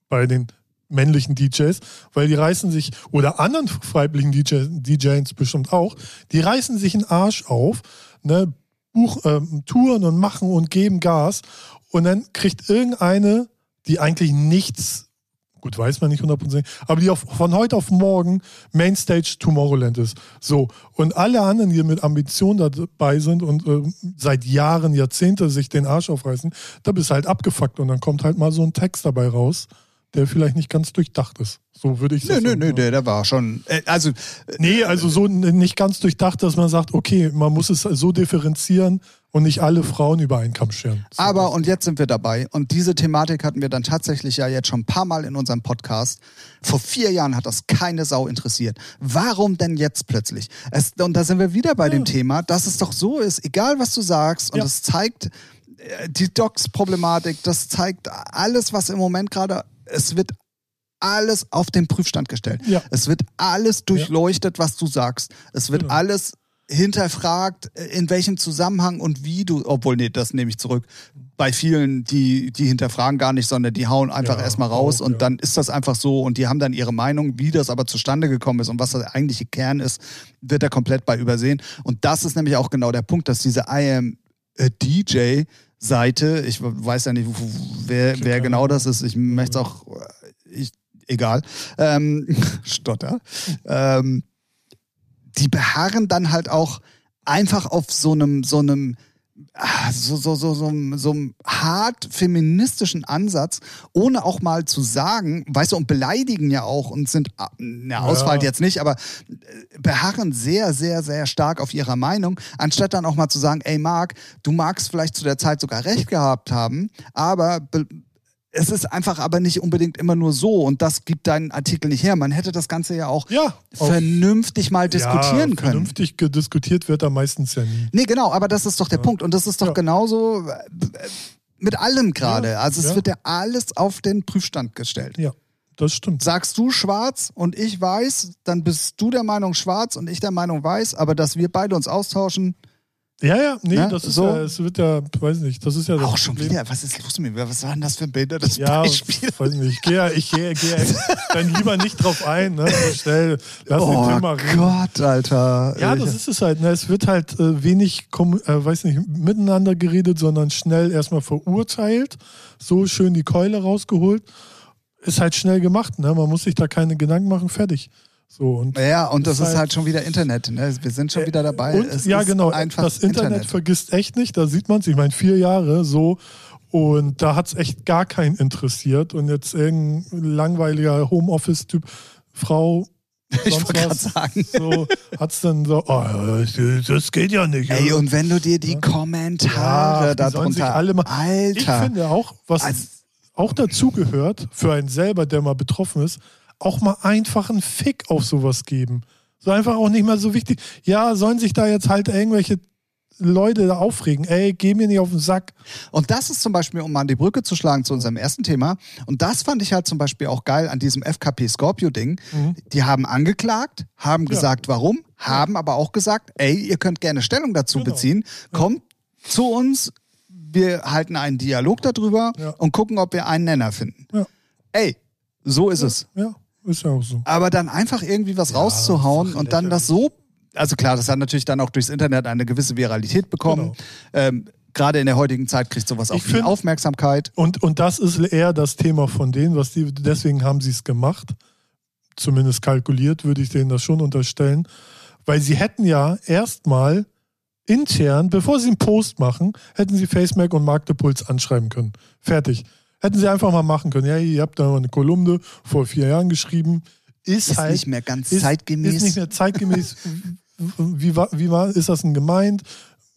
bei den männlichen DJs, weil die reißen sich, oder anderen weiblichen DJ, DJs bestimmt auch, die reißen sich einen Arsch auf, ne, Buch, ähm, touren und machen und geben Gas und dann kriegt irgendeine, die eigentlich nichts, gut, weiß man nicht hundertprozentig, aber die auf, von heute auf morgen Mainstage Tomorrowland ist. So. Und alle anderen, die mit Ambition dabei sind und äh, seit Jahren, Jahrzehnte sich den Arsch aufreißen, da bist du halt abgefuckt und dann kommt halt mal so ein Text dabei raus, der vielleicht nicht ganz durchdacht ist. So würde ich nö, das nö, sagen, nö, ja. der, der war schon. Äh, also Nee, also so nicht ganz durchdacht, dass man sagt, okay, man muss es so differenzieren und nicht alle Frauen über einen Kamm scheren. So. Aber, und jetzt sind wir dabei. Und diese Thematik hatten wir dann tatsächlich ja jetzt schon ein paar Mal in unserem Podcast. Vor vier Jahren hat das keine Sau interessiert. Warum denn jetzt plötzlich? Es, und da sind wir wieder bei dem Thema, dass es doch so ist, egal was du sagst, und Ja. es zeigt äh, die Docs-Problematik, das zeigt alles, was im Moment gerade, es wird alles auf den Prüfstand gestellt. Ja. Es wird alles durchleuchtet, was du sagst. Es wird Genau. alles hinterfragt, äh, in welchem Zusammenhang und wie du, obwohl, nee, das nehme ich zurück. Bei vielen, die, die hinterfragen gar nicht, sondern die hauen einfach Ja, erstmal raus auch, und ja. dann ist das einfach so und die haben dann ihre Meinung, wie das aber zustande gekommen ist und was der eigentliche Kern ist, wird da komplett bei übersehen. Und das ist nämlich auch genau der Punkt, dass diese I am a DJ Seite, ich weiß ja nicht, wer, wer genau das ist, ich möchte es auch, ich, egal, ähm, Stotter, ähm, die beharren dann halt auch einfach auf so einem, so einem, ah, so, so, so, so, so einem hart feministischen Ansatz, ohne auch mal zu sagen, weißt du, und beleidigen ja auch und sind, ah, na, Ausfall jetzt nicht, aber äh, beharren sehr, sehr, sehr stark auf ihrer Meinung, anstatt dann auch mal zu sagen, ey Marc, du magst vielleicht zu der Zeit sogar recht gehabt haben, aber be es ist einfach aber nicht unbedingt immer nur so und das gibt deinen Artikel nicht her. Man hätte das Ganze ja auch ja, vernünftig mal diskutieren ja, können. Vernünftig diskutiert wird da meistens ja nie. Nee, genau, aber das ist doch der Punkt. Und das ist doch Ja. genauso äh, mit allem gerade. Ja, Also es ja. wird ja alles auf den Prüfstand gestellt. Ja, das stimmt. Sagst du schwarz und ich weiß, dann bist du der Meinung schwarz und ich der Meinung weiß, aber dass wir beide uns austauschen, Ja, ja, nee, Ne? das ist So. ja, es wird ja, weiß nicht, das ist ja das Auch schon Problem. wieder, was ist los mit mir? Was war denn das für ein behindertes Ja, Beispiel? weiß nicht. Ich gehe, ich gehe, gehe dann lieber nicht drauf ein, ne? So schnell. Lass den Oh Thema reden. Gott, Alter. Ja, Ich- das ist es halt. Ne? Es wird halt äh, wenig, äh, weiß nicht, miteinander geredet, sondern schnell erstmal verurteilt. So schön die Keule rausgeholt. Ist halt schnell gemacht. Ne? Man muss sich da keine Gedanken machen. Fertig. So und Ja, und das Ist ist halt- schon wieder Internet. Ne? Wir sind schon wieder dabei. Und, es ja, genau. Das Internet, vergisst echt nicht. Da sieht man es. Ich meine, vier Jahre so. Und da hat es echt gar keinen interessiert. Und jetzt irgendein langweiliger Homeoffice-Typ, Frau, Ich wollte gerade sagen. so, hat es dann so, oh, das geht ja nicht. Ey, und wenn du dir die Kommentare Ja, sollen sich darunter. alle mal- Alter. Ich finde auch, was Also- auch dazu gehört, für einen selber, der mal betroffen ist, auch mal einfach einen Fick auf sowas geben. So einfach auch nicht mal so wichtig. Ja, sollen sich da jetzt halt irgendwelche Leute da aufregen. Ey, geh mir nicht auf den Sack. Und das ist zum Beispiel, um an die Brücke zu schlagen zu unserem ersten Thema. Und das fand ich halt zum Beispiel auch geil an diesem FKP Scorpio-Ding. Die haben angeklagt, haben gesagt, warum, haben aber auch gesagt, ey, ihr könnt gerne Stellung dazu Genau. beziehen. Kommt zu uns, wir halten einen Dialog darüber Ja. und gucken, ob wir einen Nenner finden. Ja. Ey, so ist es. Ja, ist ja auch so. Aber dann einfach irgendwie was rauszuhauen ist doch und dann das so. Also klar, das hat natürlich dann auch durchs Internet eine gewisse Viralität bekommen. Genau. Ähm, Gerade in der heutigen Zeit kriegt sowas auch Ich viel find- Aufmerksamkeit. Und, und das ist eher das Thema von denen, was die, deswegen haben sie es gemacht. Zumindest kalkuliert, würde ich denen das schon unterstellen. Weil sie hätten ja erstmal intern, bevor sie einen Post machen, hätten sie FaceMac und Marktepuls anschreiben können. Fertig. Hätten sie einfach mal machen können. Ja, ihr habt da mal eine Kolumne vor vier Jahren geschrieben. Ist, Ist halt nicht mehr ganz ist, zeitgemäß. Ist nicht mehr zeitgemäß. wie, war, wie war, ist das denn gemeint?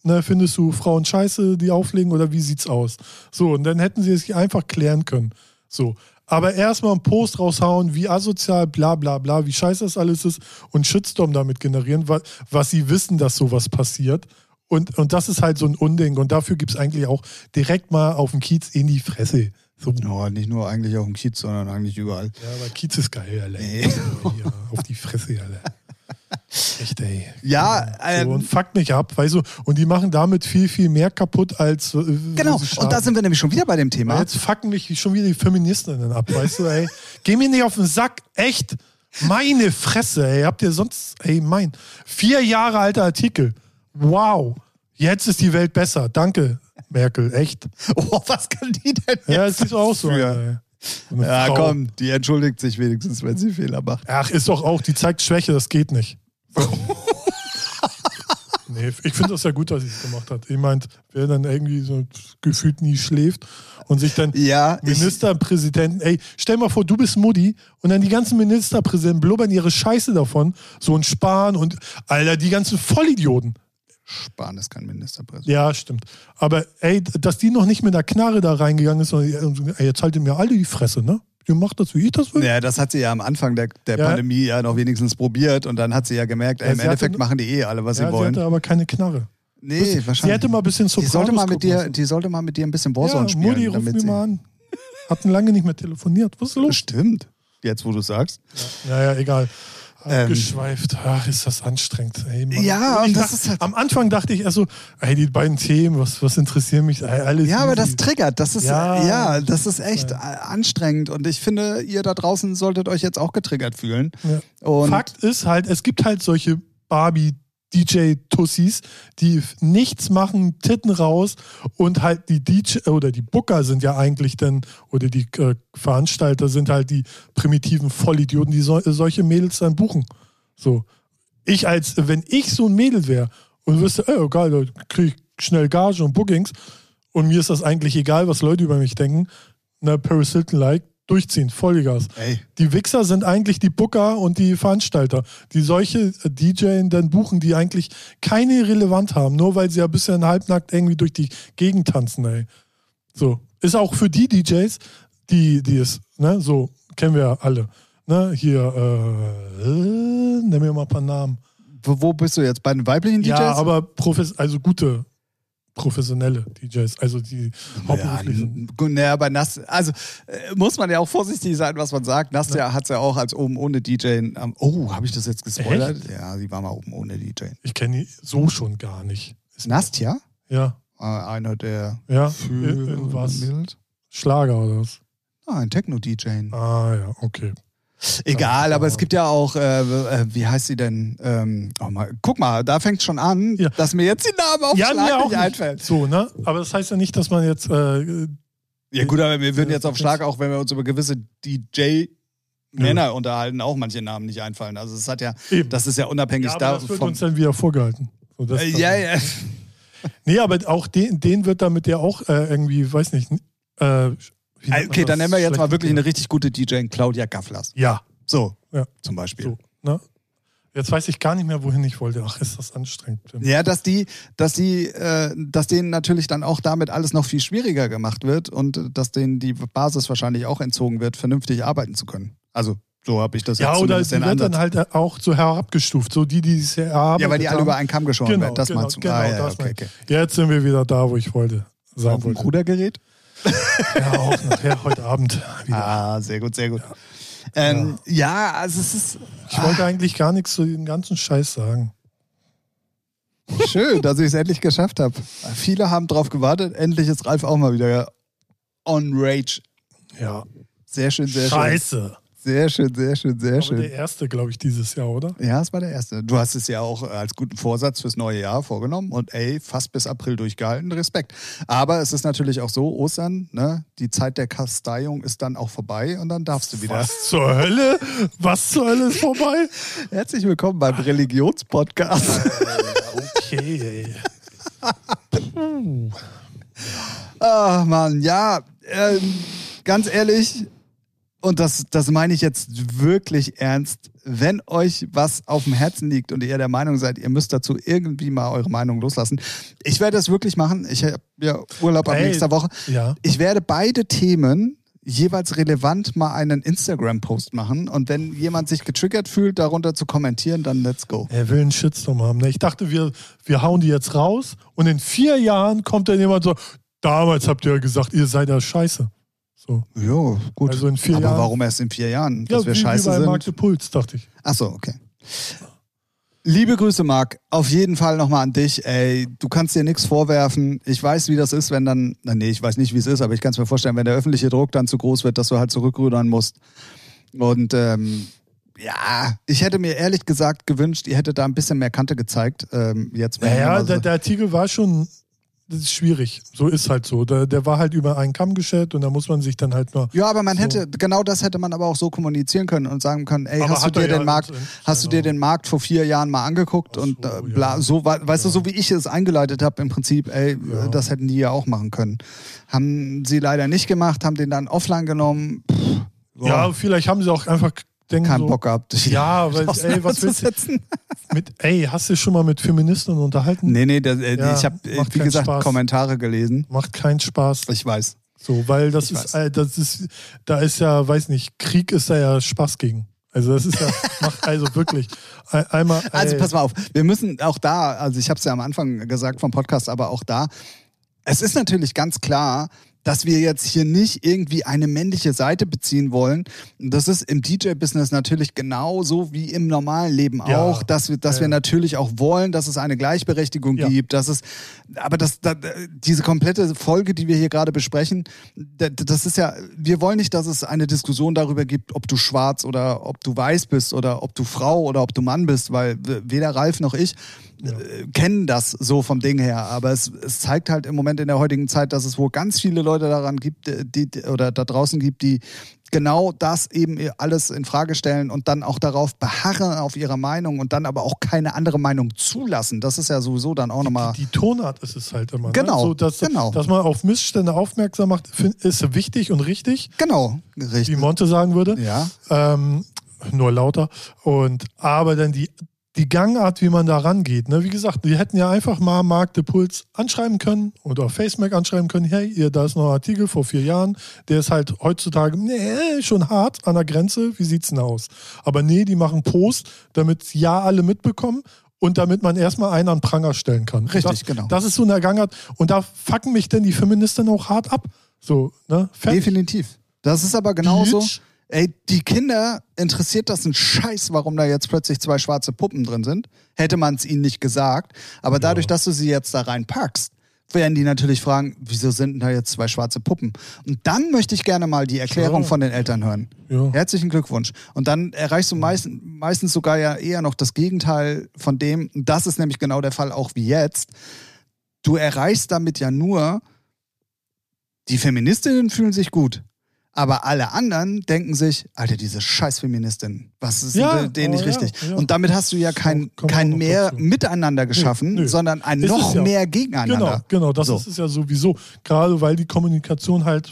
Ne, findest du Frauen scheiße, die auflegen oder wie sieht's aus? So, und dann hätten sie es einfach klären können. So. Aber erstmal einen Post raushauen, wie asozial, bla bla bla, wie scheiße das alles ist und Shitstorm damit generieren, was, was sie wissen, dass sowas passiert. Und, und das ist halt so ein Unding. Und dafür gibt's eigentlich auch direkt mal auf dem Kiez in die Fresse. So. No, nicht nur eigentlich auch im Kiez, sondern eigentlich überall. Ja, aber Kiez ist geil, Alter. Nee. Ja, auf die Fresse, Alter. Echt, ey. Ja, So, ähm, und fuckt mich ab, weißt du, und die machen damit viel, viel mehr kaputt als. äh, genau. wo sie Und da sind wir nämlich schon wieder bei dem Thema. Jetzt fucken mich schon wieder die Feministinnen ab, weißt du, ey. Geh mir nicht auf den Sack, echt. Meine Fresse, ey. Habt ihr sonst, ey, mein. Vier Jahre alter Artikel. Wow. Jetzt ist die Welt besser. Danke, Merkel, echt. Oh, was kann die denn jetzt? Ja, es ist auch so. So eine Ja, Frau. komm, die entschuldigt sich wenigstens, wenn sie Fehler macht. Ach, ist doch auch, die zeigt Schwäche, das geht nicht. nee, ich finde das ja gut, dass sie es gemacht hat. Ich meint, wer dann irgendwie so gefühlt nie schläft und sich dann Ja, Ministerpräsidenten, ey, stell mal vor, du bist Mutti und dann die ganzen Ministerpräsidenten blubbern ihre Scheiße davon, so ein Spahn und, Alter, die ganzen Vollidioten. Spahn ist kein Ministerpräsident. Ja, stimmt. Aber ey, dass die noch nicht mit einer Knarre da reingegangen ist, sondern, ey, jetzt haltet mir alle die Fresse, ne? Ihr macht das, wie ich das will. Ja, das hat sie ja am Anfang der, der Ja. Pandemie ja noch wenigstens probiert und dann hat sie ja gemerkt, ey, Ja, im sie Endeffekt hatte- machen die eh alle, was ja, sie sie wollen. hatte aber keine Knarre. nee, Sie wahrscheinlich. hätte mal ein bisschen die Sopranos sollte mal mit dir, müssen. die sollte mal mit dir ein bisschen Warzone ja, spielen. Mutti, ruf damit sie- mal an. Hatten lange nicht mehr telefoniert. Was ist los? Stimmt. Jetzt, wo du sagst. Naja, egal. Ähm. Abgeschweift. Ach, ist das anstrengend. Ey. Ja, und das dachte, ist halt- Am Anfang dachte ich erst so, ey, die beiden Themen, was, was interessieren mich? Ey, alles Ja, aber das triggert. Das ist ja, Ja. das ist echt äh, anstrengend. Und ich finde, ihr da draußen solltet euch jetzt auch getriggert fühlen. Ja. Fakt ist halt, es gibt halt solche Barbie DJ-Tussis, die nichts machen, Titten raus und halt die DJ oder die Booker sind ja eigentlich dann, oder die äh, Veranstalter sind halt die primitiven Vollidioten, die so, solche Mädels dann buchen. So. Ich als, wenn ich so ein Mädel wäre und wüsste, ey, geil, da krieg ich schnell Gage und Bookings und mir ist das eigentlich egal, was Leute über mich denken, na, Paris Hilton-like, durchziehen, Vollgas. ey, Die Wichser sind eigentlich die Booker und die Veranstalter, die solche äh, DJ dann buchen, die eigentlich keine Relevanz haben, nur weil sie ja bisher halbnackt irgendwie durch die Gegend tanzen, ey. So. Ist auch für die DJs, die, die es, ne, so, kennen wir ja alle. Ne, hier, äh, nenn mir mal ein paar Namen. wo, wo bist du jetzt? Bei den weiblichen DJs? Ja, aber profes also gute, professionelle DJs, also die Ja, hauptberuflich sind. n- gut, naja, bei Nas, also äh, muss man ja auch vorsichtig sein, was man sagt. Nastja hat es ja auch als oben ohne DJ. Ähm, oh, habe ich das jetzt gespoilert? Ja, sie war mal oben ohne DJ. Ich kenne die so schon gar nicht. Nastja? Ja. Äh, einer der Ja. für Irgendwas. Mädels? Schlager oder was? Ah, ein Techno-DJ. Ah, ja, okay. Egal, Ja, aber ja. es gibt ja auch, äh, äh, wie heißt sie denn? Ähm, oh mal, guck mal, da fängt schon an, Ja. dass mir jetzt die Namen auf Ja, Schlag nicht einfällt. So, ne? Aber das heißt ja nicht, dass man jetzt. Äh, Ja gut, aber wir würden Ja, jetzt auf Schlag, auch wenn wir uns über gewisse DJ-Männer unterhalten, auch manche Namen nicht einfallen. Also es hat ja, eben. das ist ja unabhängig ja, aber das wird davon. uns dann wieder vorgehalten. So, das Äh, ja, ja. Nee, aber auch den, den wird damit ja auch äh, irgendwie, weiß nicht. Äh, Okay, dann nennen wir jetzt mal wirklich eine richtig gute DJ, Claudia Gafflers. Ja, So, Ja. zum Beispiel. so. Ne? Jetzt weiß ich gar nicht mehr, wohin ich wollte. Ach, ist das anstrengend. Ja, dass die, dass die, äh, dass denen natürlich dann auch damit alles noch viel schwieriger gemacht wird und äh, dass denen die Basis wahrscheinlich auch entzogen wird, vernünftig arbeiten zu können. Also so habe ich das Ja, jetzt oder zumindest die den wird Ansatz. dann halt auch so herabgestuft. So die, die es erarbeitet Ja, weil die alle haben. über einen Kamm geschoren Genau, werden. Das genau, meinst du? genau, ah, ja, okay, okay. Jetzt sind wir wieder da, wo ich wollte. Sein Auf dem. Rudergerät? Ja, auch nachher heute Abend wieder. Ah, sehr gut, sehr gut. Ähm, ja. also es ist Ich wollte eigentlich gar nichts zu dem ganzen Scheiß sagen. schön, dass ich es endlich geschafft habe. Viele haben drauf gewartet. Endlich ist Ralf auch mal wieder on Rage. Ja. Sehr schön, sehr schön. Scheiße. Sehr schön, sehr schön, sehr Aber schön. der erste, glaube ich, dieses Jahr, oder? Ja, es war der erste. Du hast es ja auch als guten Vorsatz fürs neue Jahr vorgenommen und ey, fast bis April durchgehalten. Respekt. Aber es ist natürlich auch so, Ostern, ne, die Zeit der Kasteiung ist dann auch vorbei und dann darfst du wieder. Was zur Hölle? Was zur Hölle ist vorbei? Herzlich willkommen beim Religionspodcast. Okay. Ach man, ja, ähm, ganz ehrlich, und das, das meine ich jetzt wirklich ernst, wenn euch was auf dem Herzen liegt und ihr der Meinung seid, ihr müsst dazu irgendwie mal eure Meinung loslassen. Ich werde es wirklich machen. Ich habe ja Urlaub ab nächster Woche. Ja. Ich werde beide Themen jeweils relevant mal einen Instagram-Post machen und wenn jemand sich getriggert fühlt, darunter zu kommentieren, dann let's go. Er will einen Shitstorm haben. Ne? Ich dachte, wir, wir hauen die jetzt raus und in vier Jahren kommt dann jemand so, damals habt ihr ja gesagt, ihr seid ja scheiße. So. Jo, gut. Also in vier Aber Jahren. warum erst in vier Jahren? Dass ja, wir wie, scheiße wie bei sind? Mark de Puls, dachte ich. Achso, okay. Liebe Grüße, Marc. Auf jeden Fall nochmal an dich. Ey, du kannst dir nichts vorwerfen. Ich weiß, wie das ist, wenn dann, na, nee, ich weiß nicht, wie es ist, aber ich kann es mir vorstellen, wenn der öffentliche Druck dann zu groß wird, dass du halt zurückrudern musst. Und ähm, ja, ich hätte mir ehrlich gesagt gewünscht, ihr hättet da ein bisschen mehr Kante gezeigt. Ähm, jetzt Naja, so- der, der Artikel war schon, das ist schwierig. So ist halt so. Der, der war halt über einen Kamm geschert und da muss man sich dann halt mal. ja, aber man so. hätte, genau das hätte man aber auch so kommunizieren können und sagen können, ey, Aber hast du dir ja den Markt, in- in hast du dir den Markt vor vier Jahren mal angeguckt Ach und so, äh, bla, ja. so, weißt du, Ja. so wie ich es eingeleitet habe im Prinzip, ey, Ja. das hätten die ja auch machen können. Haben sie leider nicht gemacht, haben den dann offline genommen. Pff, Ja, vielleicht haben sie auch einfach denken keinen so, Bock gehabt. Ja, weil, ey, was willst du mit, ey, hast du schon mal mit Feministinnen unterhalten? Nee, nee, das, äh, Ja, ich habe, macht wie gesagt, Spaß. Kommentare gelesen. Macht keinen Spaß. Ich weiß. So, weil das Ich ist, äh, das ist, da ist ja, weiß nicht, Krieg ist da ja Spaß gegen. Also das ist ja, macht also wirklich ein- einmal. Also ey, pass mal auf, wir müssen auch da, also ich habe es ja am Anfang gesagt vom Podcast, aber auch da, es ist natürlich ganz klar, dass wir jetzt hier nicht irgendwie eine männliche Seite beziehen wollen. Das ist im DJ-Business natürlich genauso wie im normalen Leben Ja. auch, dass wir, dass Ja, wir natürlich auch wollen, dass es eine Gleichberechtigung Ja. gibt, dass es, aber das, da, diese komplette Folge, die wir hier gerade besprechen, da- das ist ja, wir wollen nicht, dass es eine Diskussion darüber gibt, ob du schwarz oder ob du weiß bist oder ob du Frau oder ob du Mann bist, weil weder Ralf noch ich äh, kennen das so vom Ding her. Aber es, es zeigt halt im Moment in der heutigen Zeit, dass es wohl ganz viele Leute daran gibt, äh, die, oder da draußen gibt, die genau das eben alles in Frage stellen und dann auch darauf beharren auf ihrer Meinung und dann aber auch keine andere Meinung zulassen. Das ist ja sowieso dann auch nochmal. die, die Tonart ist es halt immer. Genau, Ne? So, dass, genau. dass man auf Missstände aufmerksam macht, ist wichtig und richtig, Genau, wie richtig. Monte sagen würde. Ja, Ähm, nur lauter. Und aber dann die, die Gangart, wie man da rangeht. Ne? Wie gesagt, die hätten ja einfach mal Mark de Puls anschreiben können oder FaceMac anschreiben können. Hey, ihr, da ist noch ein Artikel vor vier Jahren. Der ist halt heutzutage nee, schon hart an der Grenze. Wie sieht's denn aus? Aber nee, die machen Post, damit ja alle mitbekommen. Und damit man erstmal einen an Pranger stellen kann. Richtig, das, genau. Das ist so eine Gangart. Und da fucken mich denn die Feministen auch hart ab. So, ne? Definitiv. Das ist aber genauso. Bitch. Ey, die Kinder interessiert das ein Scheiß, warum da jetzt plötzlich zwei schwarze Puppen drin sind. Hätte man es ihnen nicht gesagt. Aber dadurch, dass du sie jetzt da reinpackst, werden die natürlich fragen, wieso sind da jetzt zwei schwarze Puppen? Und dann möchte ich gerne mal die Erklärung von den Eltern hören. Ja. Herzlichen Glückwunsch. Und dann erreichst du meist, meistens sogar ja eher noch das Gegenteil von dem. Und das ist nämlich genau der Fall auch wie jetzt. Du erreichst damit ja nur, die Feministinnen fühlen sich gut. Aber alle anderen denken sich, Alter, diese scheiß Feministin, was ist Ja, denn denen nicht oh ja, richtig? ja. Und damit hast du ja kein, wir kein mehr. Miteinander geschaffen, nö. sondern ein Ist noch mehr Genau, Gegeneinander. genau, das So. ist es ja sowieso. Gerade weil die Kommunikation halt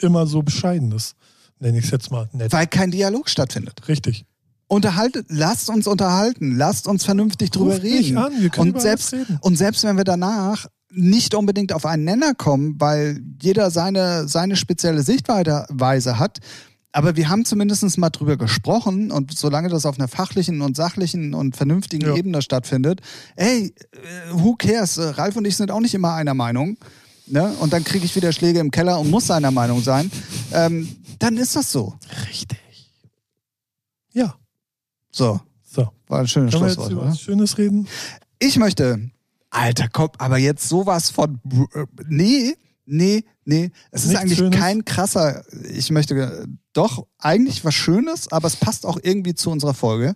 immer so bescheiden ist. Nenne ich es jetzt mal nett. Weil kein Dialog stattfindet. Richtig. Unterhaltet, lasst uns unterhalten, lasst uns vernünftig drüber Ruft mich reden. an, wir können und selbst, und selbst wenn wir danach nicht unbedingt auf einen Nenner kommen, weil jeder seine, seine spezielle Sichtweise hat, aber wir haben zumindest mal drüber gesprochen und solange das auf einer fachlichen und sachlichen und vernünftigen Ja. Ebene stattfindet, ey, äh, who cares? Ralf und ich sind auch nicht immer einer Meinung. Ne? Und dann kriege ich wieder Schläge im Keller und muss seiner Meinung sein. Ähm, dann ist das so. Richtig. Ja. So, So. war ein schönes Können wir jetzt Schlusswort, über was Schönes reden? Ich möchte, Alter, komm, aber jetzt sowas von, br- nee, nee, nee. Es ist Nichts eigentlich Schönes? kein krasser, ich möchte äh, doch eigentlich was Schönes, aber es passt auch irgendwie zu unserer Folge.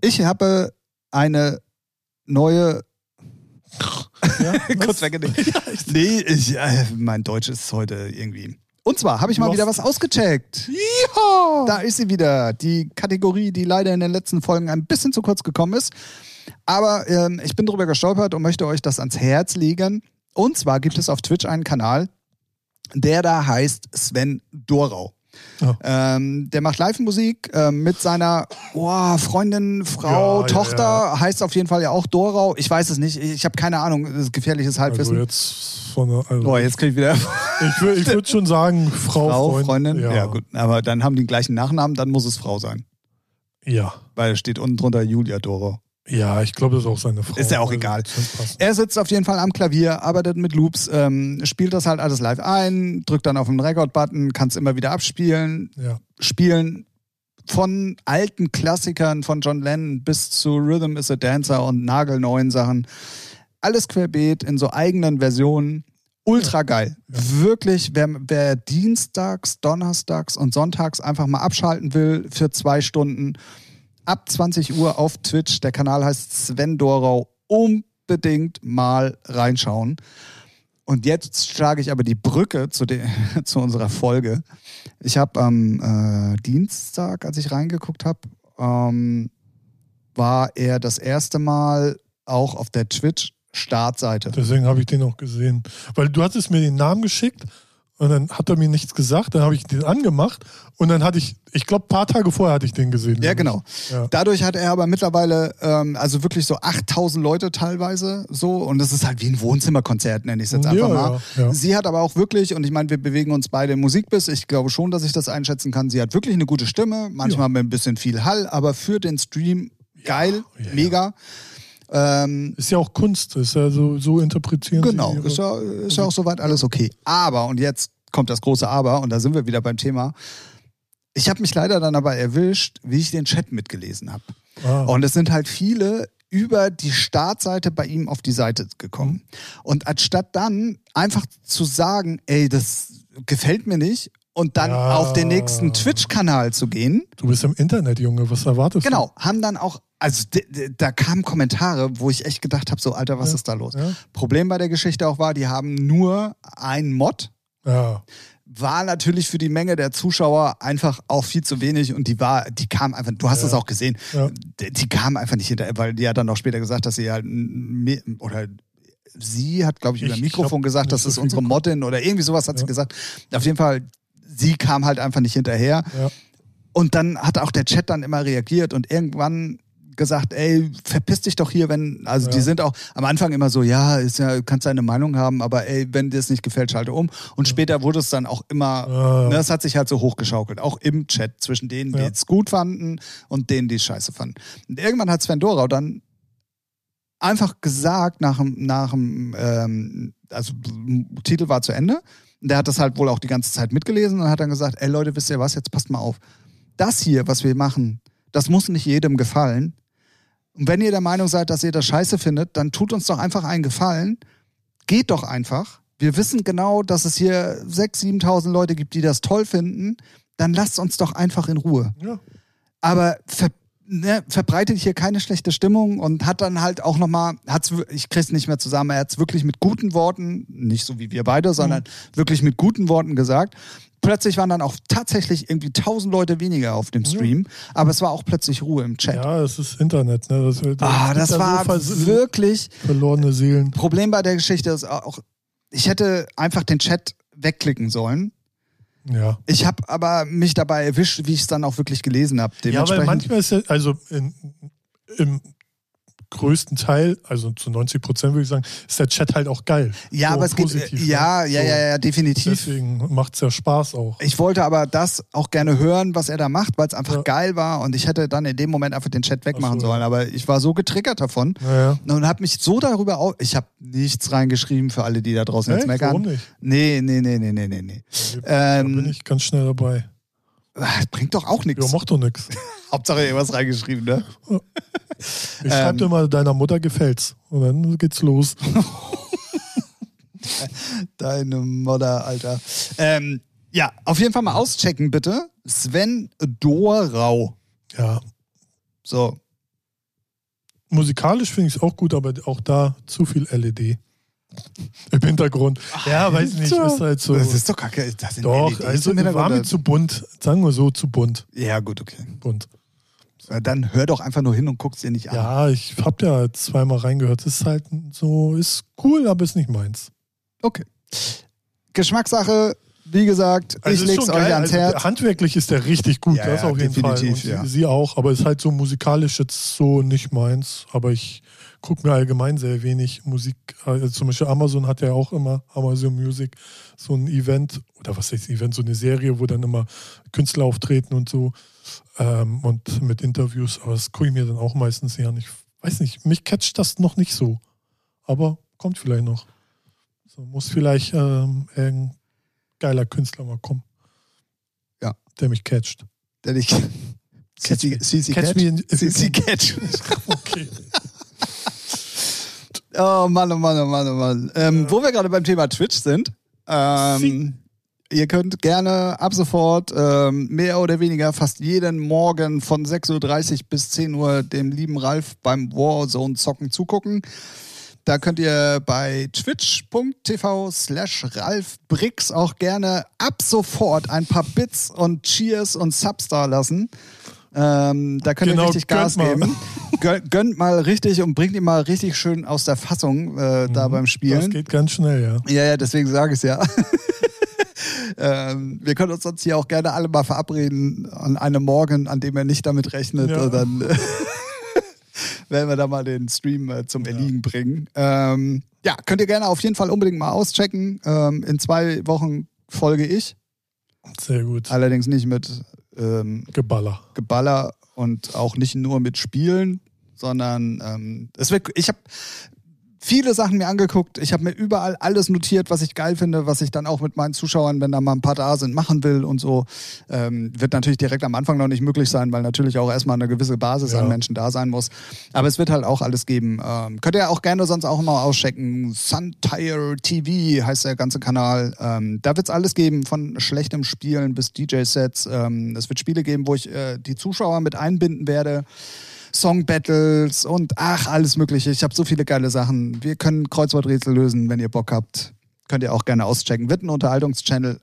Ich habe eine neue, Ja, kurz weggenickt. Nee, ich, äh, mein Deutsch ist heute irgendwie. Und zwar habe ich mal Du wieder was ausgecheckt. Ja. Da ist sie wieder. Die Kategorie, die leider in den letzten Folgen ein bisschen zu kurz gekommen ist. Aber ähm, ich bin drüber gestolpert und möchte euch das ans Herz legen. Und zwar gibt es auf Twitch einen Kanal, der da heißt Sven Dorau. Ja. Ähm, der macht Live-Musik ähm, mit seiner oh, Freundin, Frau, Ja, ja, Tochter, heißt auf jeden Fall ja auch Dorau. Ich weiß es nicht, ich habe keine Ahnung, das ist gefährliches Also Halbwissen. jetzt von der, also oh, jetzt krieg ich wieder Ich würde ich würd schon sagen, Frau, Frau, Freund, Freundin. Ja. Ja. gut, aber dann haben die den gleichen Nachnamen, dann muss es Frau sein. Ja. Weil es steht unten drunter Julia Dorau. Ja, ich glaube, das ist auch seine Frau. Ist ja auch Also, egal. Er sitzt auf jeden Fall am Klavier, arbeitet mit Loops, ähm, spielt das halt alles live ein, drückt dann auf den Record-Button, kann es immer wieder abspielen, Ja. spielen von alten Klassikern von John Lennon bis zu Rhythm is a Dancer und nagelneuen Sachen. Alles querbeet in so eigenen Versionen. Ultra geil. Wirklich, wer, wer dienstags, donnerstags und sonntags einfach mal abschalten will für zwei Stunden, ab 20 Uhr auf Twitch. Der Kanal heißt Sven Dorau. Unbedingt mal reinschauen. Und jetzt schlage ich aber die Brücke zu, de, zu unserer Folge. Ich habe am äh, Dienstag, als ich reingeguckt habe, ähm, war er das erste Mal auch auf der Twitch-Startseite. Deswegen habe ich den auch gesehen. Weil du hattest mir den Namen geschickt und dann hat er mir nichts gesagt. Dann habe ich den angemacht und dann hatte ich, ich glaube, ein paar Tage vorher hatte ich den gesehen. Ja, genau. Ja. Dadurch hat er aber mittlerweile, ähm, also wirklich so 8000 Leute teilweise so und das ist halt wie ein Wohnzimmerkonzert, nenne ich es jetzt einfach Ja, mal. ja. Sie hat aber auch wirklich, und ich meine, wir bewegen uns beide im Musikbiss, ich glaube schon, dass ich das einschätzen kann, sie hat wirklich eine gute Stimme, manchmal mit ein bisschen viel Hall, aber für den Stream geil, mega. Ähm, Ist ja auch Kunst, ist ja so, so interpretieren Genau, ihre- ist ja, ist ja auch soweit alles okay. Aber, und jetzt kommt das große Aber, und da sind wir wieder beim Thema. Ich habe mich leider dann aber erwischt, wie ich den Chat mitgelesen habe. Ah. Und es sind halt viele über die Startseite bei ihm auf die Seite gekommen. Und anstatt dann einfach zu sagen, ey, das gefällt mir nicht, und dann Ja. auf den nächsten Twitch-Kanal zu gehen, Du bist im Internet, Junge, was erwartest genau, haben dann auch, also da kamen Kommentare, wo ich echt gedacht habe, so Alter, was Ja, ist da los? ja. Problem bei der Geschichte auch war, die haben nur ein Mod? Ja. war natürlich für die Menge der Zuschauer einfach auch viel zu wenig und die war, die kam einfach, du hast es auch gesehen, die, die kam einfach nicht hinterher, weil die hat dann auch später gesagt, dass sie halt, oder sie hat, glaube ich, über Ich- Mikrofon hab gesagt, das ist unsere. Modin oder irgendwie sowas hat sie gesagt. Auf jeden Fall, sie kam halt einfach nicht hinterher. Ja. Und dann hat auch der Chat dann immer reagiert und irgendwann gesagt, ey, verpiss dich doch hier, wenn, also die Ja. sind auch am Anfang immer so, ja, ist ja, kannst deine Meinung haben, aber ey, wenn dir es nicht gefällt, schalte um. Und später wurde es dann auch immer, Ja. ne, es hat sich halt so hochgeschaukelt, auch im Chat zwischen denen, die Ja. es gut fanden und denen, die es scheiße fanden. Und irgendwann hat Sven Dorau dann einfach gesagt, nach dem, nach dem ähm, also Titel war zu Ende, Und der hat das halt wohl auch die ganze Zeit mitgelesen und hat dann gesagt, ey Leute, wisst ihr was, jetzt passt mal auf. Das hier, was wir machen, das muss nicht jedem gefallen. Und wenn ihr der Meinung seid, dass ihr das scheiße findet, dann tut uns doch einfach einen Gefallen. Geht doch einfach. Wir wissen genau, dass es hier 6.000, 7.000 Leute gibt, die das toll finden. Dann lasst uns doch einfach in Ruhe. Ja. Aber ver ne, verbreitet hier keine schlechte Stimmung und hat dann halt auch nochmal, hat's, ich krieg's nicht mehr zusammen, er hat's wirklich mit guten Worten, nicht so wie wir beide, sondern wirklich mit guten Worten gesagt. Plötzlich waren dann auch tatsächlich irgendwie tausend Leute weniger auf dem Stream, aber es war auch plötzlich Ruhe im Chat. Ja, es ist Internet. Ne? Das, das Ah, das ja so war vers- wirklich verlorene Seelen. Problem bei der Geschichte ist auch, ich hätte einfach den Chat wegklicken sollen. Ja. Ich habe aber mich dabei erwischt, wie ich es dann auch wirklich gelesen habe. Ja, weil manchmal ist ja, also in, im größten Teil, also zu 90 Prozent würde ich sagen, ist der Chat halt auch geil. ja, So aber es geht, positiv, ne? ja, ja, ja, ja, definitiv. Deswegen macht es ja Spaß auch. Ich wollte aber das auch gerne hören, was er da macht, weil es einfach Ja. geil war und ich hätte dann in dem Moment einfach den Chat wegmachen Ach so, sollen. ja. Aber ich war so getriggert davon Naja. und habe mich so darüber auf. Ich habe nichts reingeschrieben für alle, die da draußen jetzt Echt? meckern. Warum nicht? Nee, nee, nee, nee, nee, nee, nee. Da Ähm, bin ich ganz schnell dabei. Ah, Bringt doch auch Ja, nichts. macht doch nichts. Hauptsache irgendwas reingeschrieben, ne? Ich schreibe Ähm. dir mal, deiner Mutter gefällt's. Und dann geht's los. Deine Modder, Alter. Ähm, ja, auf jeden Fall mal auschecken, bitte. Sven Dorau. Ja. So. Musikalisch finde ich es auch gut, aber auch da zu viel LED. Im Hintergrund. ja, weiß nicht, ist halt so. Das ist doch kacke. Das sind Doch, also im war mir zu bunt. Sagen wir so, zu bunt. Ja, gut, okay. bunt. Dann hör doch einfach nur hin und guck's dir nicht an. Ja, ich habe ja zweimal reingehört. Ist halt so, ist cool, aber ist nicht meins. Okay. Geschmackssache, wie gesagt, Also ich leg's euch geil. ans also, Herz. Handwerklich ist der richtig gut, Ja, das ja, auf jeden Fall. definitiv, Und ja. sie, sie auch, aber ist halt so musikalisch jetzt so nicht meins. Aber ich gucke mir allgemein sehr wenig Musik. Also zum Beispiel Amazon hat ja auch immer, Amazon Music, so ein Event, oder was heißt Event, so eine Serie, wo dann immer Künstler auftreten und so. Ähm, und mit Interviews, aber das gucke ich mir dann auch meistens ja nicht. Weiß nicht, mich catcht das noch nicht so. Aber kommt vielleicht noch. So, muss vielleicht ähm, ein geiler Künstler mal kommen. Ja. Der mich catcht. Denn ich. Catch. CC Catch Catch. me Catch. Okay. Oh Mann, oh Mann, oh Mann, oh Mann. Ähm, Wo wir gerade beim Thema Twitch sind, ähm, ihr könnt gerne ab sofort ähm, mehr oder weniger fast jeden Morgen von 6.30 Uhr bis 10 Uhr dem lieben Ralf beim Warzone zocken zugucken. Da könnt ihr bei twitch.tv slash Ralf Brix auch gerne ab sofort ein paar Bits und Cheers und Subs da lassen. Ähm, da könnt Genau, ihr richtig Gas gönnt geben. Gönnt, gönnt mal richtig und bringt ihn mal richtig schön aus der Fassung äh, da beim Das Spielen. geht ganz schnell, ja. Ja, ja, deswegen sage ich es ja. ähm, wir können uns sonst hier auch gerne alle mal verabreden an einem Morgen, an dem er nicht damit rechnet. Ja. Dann äh, werden wir da mal den Stream äh, zum Erliegen bringen. Ähm, ja, könnt ihr gerne auf jeden Fall unbedingt mal auschecken. Ähm, in zwei Wochen folge ich. Sehr gut. Allerdings nicht mit ähm, Geballer. Geballer und auch nicht nur mit Spielen, sondern ähm, es wird, ich habe viele Sachen mir angeguckt. Ich habe mir überall alles notiert, was ich geil finde, was ich dann auch mit meinen Zuschauern, wenn da mal ein paar da sind, machen will und so. Ähm, wird natürlich direkt am Anfang noch nicht möglich sein, weil natürlich auch erstmal eine gewisse Basis Ja. an Menschen da sein muss. Aber es wird halt auch alles geben. Ähm, könnt ihr auch gerne sonst auch mal auschecken. Suntire TV heißt der ganze Kanal. Ähm, da wird es alles geben, von schlechtem Spielen bis DJ-Sets. Ähm, es wird Spiele geben, wo ich äh, die Zuschauer mit einbinden werde. Song-Battles und ach, alles Mögliche. Ich habe so viele geile Sachen. Wir können Kreuzworträtsel lösen, wenn ihr Bock habt. Könnt ihr auch gerne auschecken. Wird ein Unterhaltungschannel.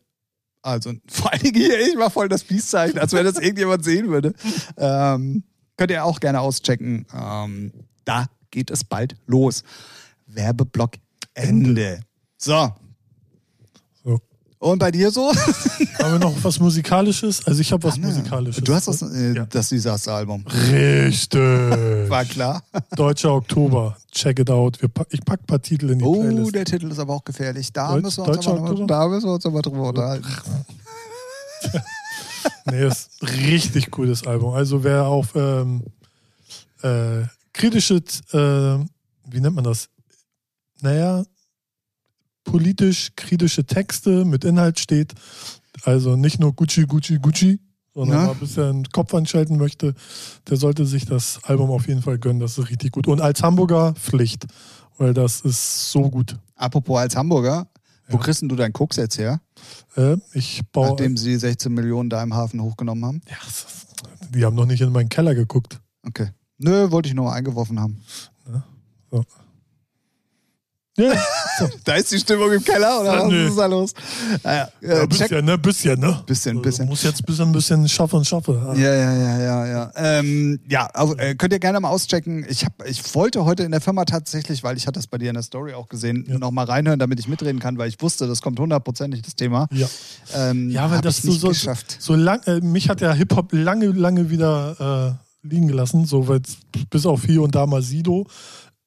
Also vor Dingen hier, ich mach voll das Peace-Zeichen, als wenn das irgendjemand sehen würde. Ähm, könnt ihr auch gerne auschecken. Ähm, da geht es bald los. Werbeblock Ende. So. Und bei dir so? Haben wir noch was Musikalisches? Also ich habe was Musikalisches. Du hast das, äh, Ja. das Disaster-Album. Richtig. War klar. Deutscher Oktober. Check it out. Wir ich pack ein paar Titel in die Oh, Playlist. der Titel ist aber auch gefährlich. Da, Deutsch- müssen, wir uns aber noch, da müssen wir uns aber drüber unterhalten. Nee, das ist ein richtig cooles Album. Also wer auf ähm, äh, kritische, äh, wie nennt man das? Naja, politisch kritische Texte mit Inhalt steht. Also nicht nur Gucci, Gucci, Gucci, sondern Ja. mal ein bisschen Kopf anschalten möchte, der sollte sich das Album auf jeden Fall gönnen. Das ist richtig gut. Und als Hamburger Pflicht, weil das ist so gut. Apropos als Hamburger, wo Ja. kriegst denn du deinen Koks jetzt her? Äh, ich baue. Nachdem sie 16 Millionen da im Hafen hochgenommen haben? ja, die haben noch nicht in meinen Keller geguckt. Okay. Nö, wollte ich nur mal eingeworfen haben. Ja, Da ist die Stimmung im Keller, oder Ja, was nö. ist da los? Naja, ja äh, check. bisschen, ne? Bisschen, ne? Bisschen, Also, bisschen. Muss jetzt ein bisschen, bisschen schaffen und schaffen. Ja, ja, ja, ja, ja. Ähm, ja, auf, äh, könnt ihr gerne mal auschecken. Ich, hab, ich wollte heute in der Firma tatsächlich, weil ich hatte das bei dir in der Story auch gesehen, Ja. noch mal reinhören, damit ich mitreden kann, weil ich wusste, das kommt hundertprozentig das Thema. Ja. Ähm, Ja, weil das nicht so, geschafft. so lang, äh, mich hat der Hip-Hop lange, lange wieder äh, liegen gelassen, so weil bis auf hier und da mal Sido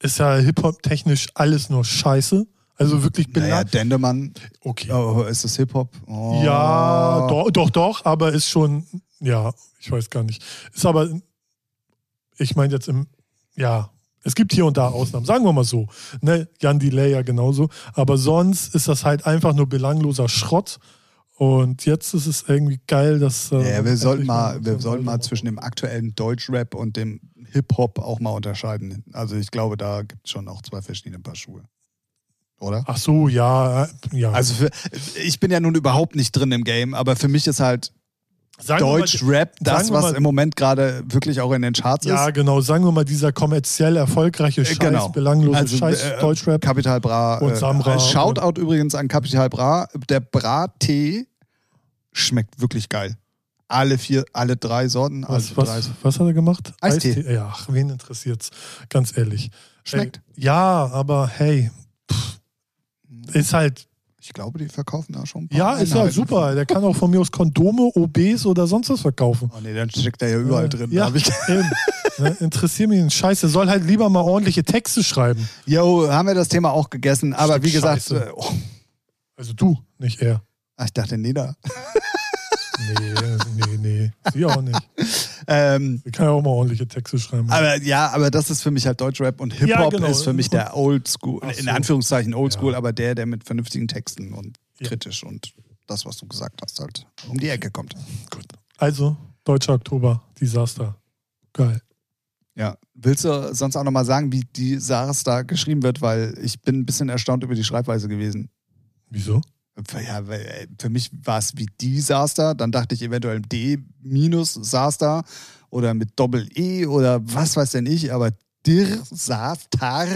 ist ja Hip-Hop technisch alles nur Scheiße. Also wirklich Naja, belang. Dendemann, Okay. oh, ist das Hip-Hop? Oh. Ja, doch, doch, doch, aber ist schon, ja, ich weiß gar nicht. Ist aber, ich meine jetzt im, ja, es gibt hier und da Ausnahmen, sagen wir mal so. Ne, Jan Delay ja genauso. Aber sonst ist das halt einfach nur belangloser Schrott. Und jetzt ist es irgendwie geil, dass. äh, Ja, wir sollten endlich mal, wir sollten mal zwischen dem aktuellen Deutschrap und dem Hip-Hop auch mal unterscheiden. Also ich glaube, da gibt es schon auch zwei verschiedene Paar Schuhe. Oder? Ach so, ja, äh, ja. Also für, ich bin ja nun überhaupt nicht drin im Game, aber für mich ist halt sagen wir mal- Deutsch-Rap das, was mal- im Moment gerade wirklich auch in den Charts Ja, ist. genau. Sagen wir mal, dieser kommerziell erfolgreiche Scheiß, genau. belanglose Also, Scheiß äh, Deutschrap. Capital Bra. Und Samra Äh, Shoutout übrigens an Capital Bra. Der Bra-Tee schmeckt wirklich geil. Alle vier, alle drei Sorten. Was, alle was, drei. was hat er gemacht? Eistee. Ja, ach, wen interessiert's? Ganz ehrlich. Schmeckt. Ey, ja, aber hey, pff, ist halt, Ich glaube, die verkaufen da schon ein paar ja, ist ja Einheiten. super. Der kann auch von mir aus Kondome, OBs oder sonst was verkaufen. Oh nee, dann steckt er ja überall drin. Ja, ich eben. Ne, interessiert mich ein Scheiß. Der soll halt lieber mal ordentliche Texte schreiben. Jo, haben wir das Thema auch gegessen. Aber Stück wie gesagt, äh, oh, Also du, nicht er. ach, ich dachte Neda. Nee, nee, nee. Sie auch nicht. Ähm, Sie kann ja auch mal ordentliche Texte schreiben. aber ja, aber das ist für mich halt Deutschrap und Hip-Hop Ja, genau. ist für mich der Oldschool, Ach in so. Anführungszeichen Oldschool, Ja. aber der, der mit vernünftigen Texten und Ja. kritisch und das, was du gesagt hast, halt um die Ecke kommt. Gut. Also, Deutscher Oktober, Desaster. Geil. Ja. Willst du sonst auch nochmal sagen, wie die Saras da geschrieben wird, weil ich bin ein bisschen erstaunt über die Schreibweise gewesen. Wieso? Ja, äh, für mich war es wie Disaster, dann dachte ich eventuell D minus Saster oder mit Doppel E oder was weiß denn ich, aber Dirsatar,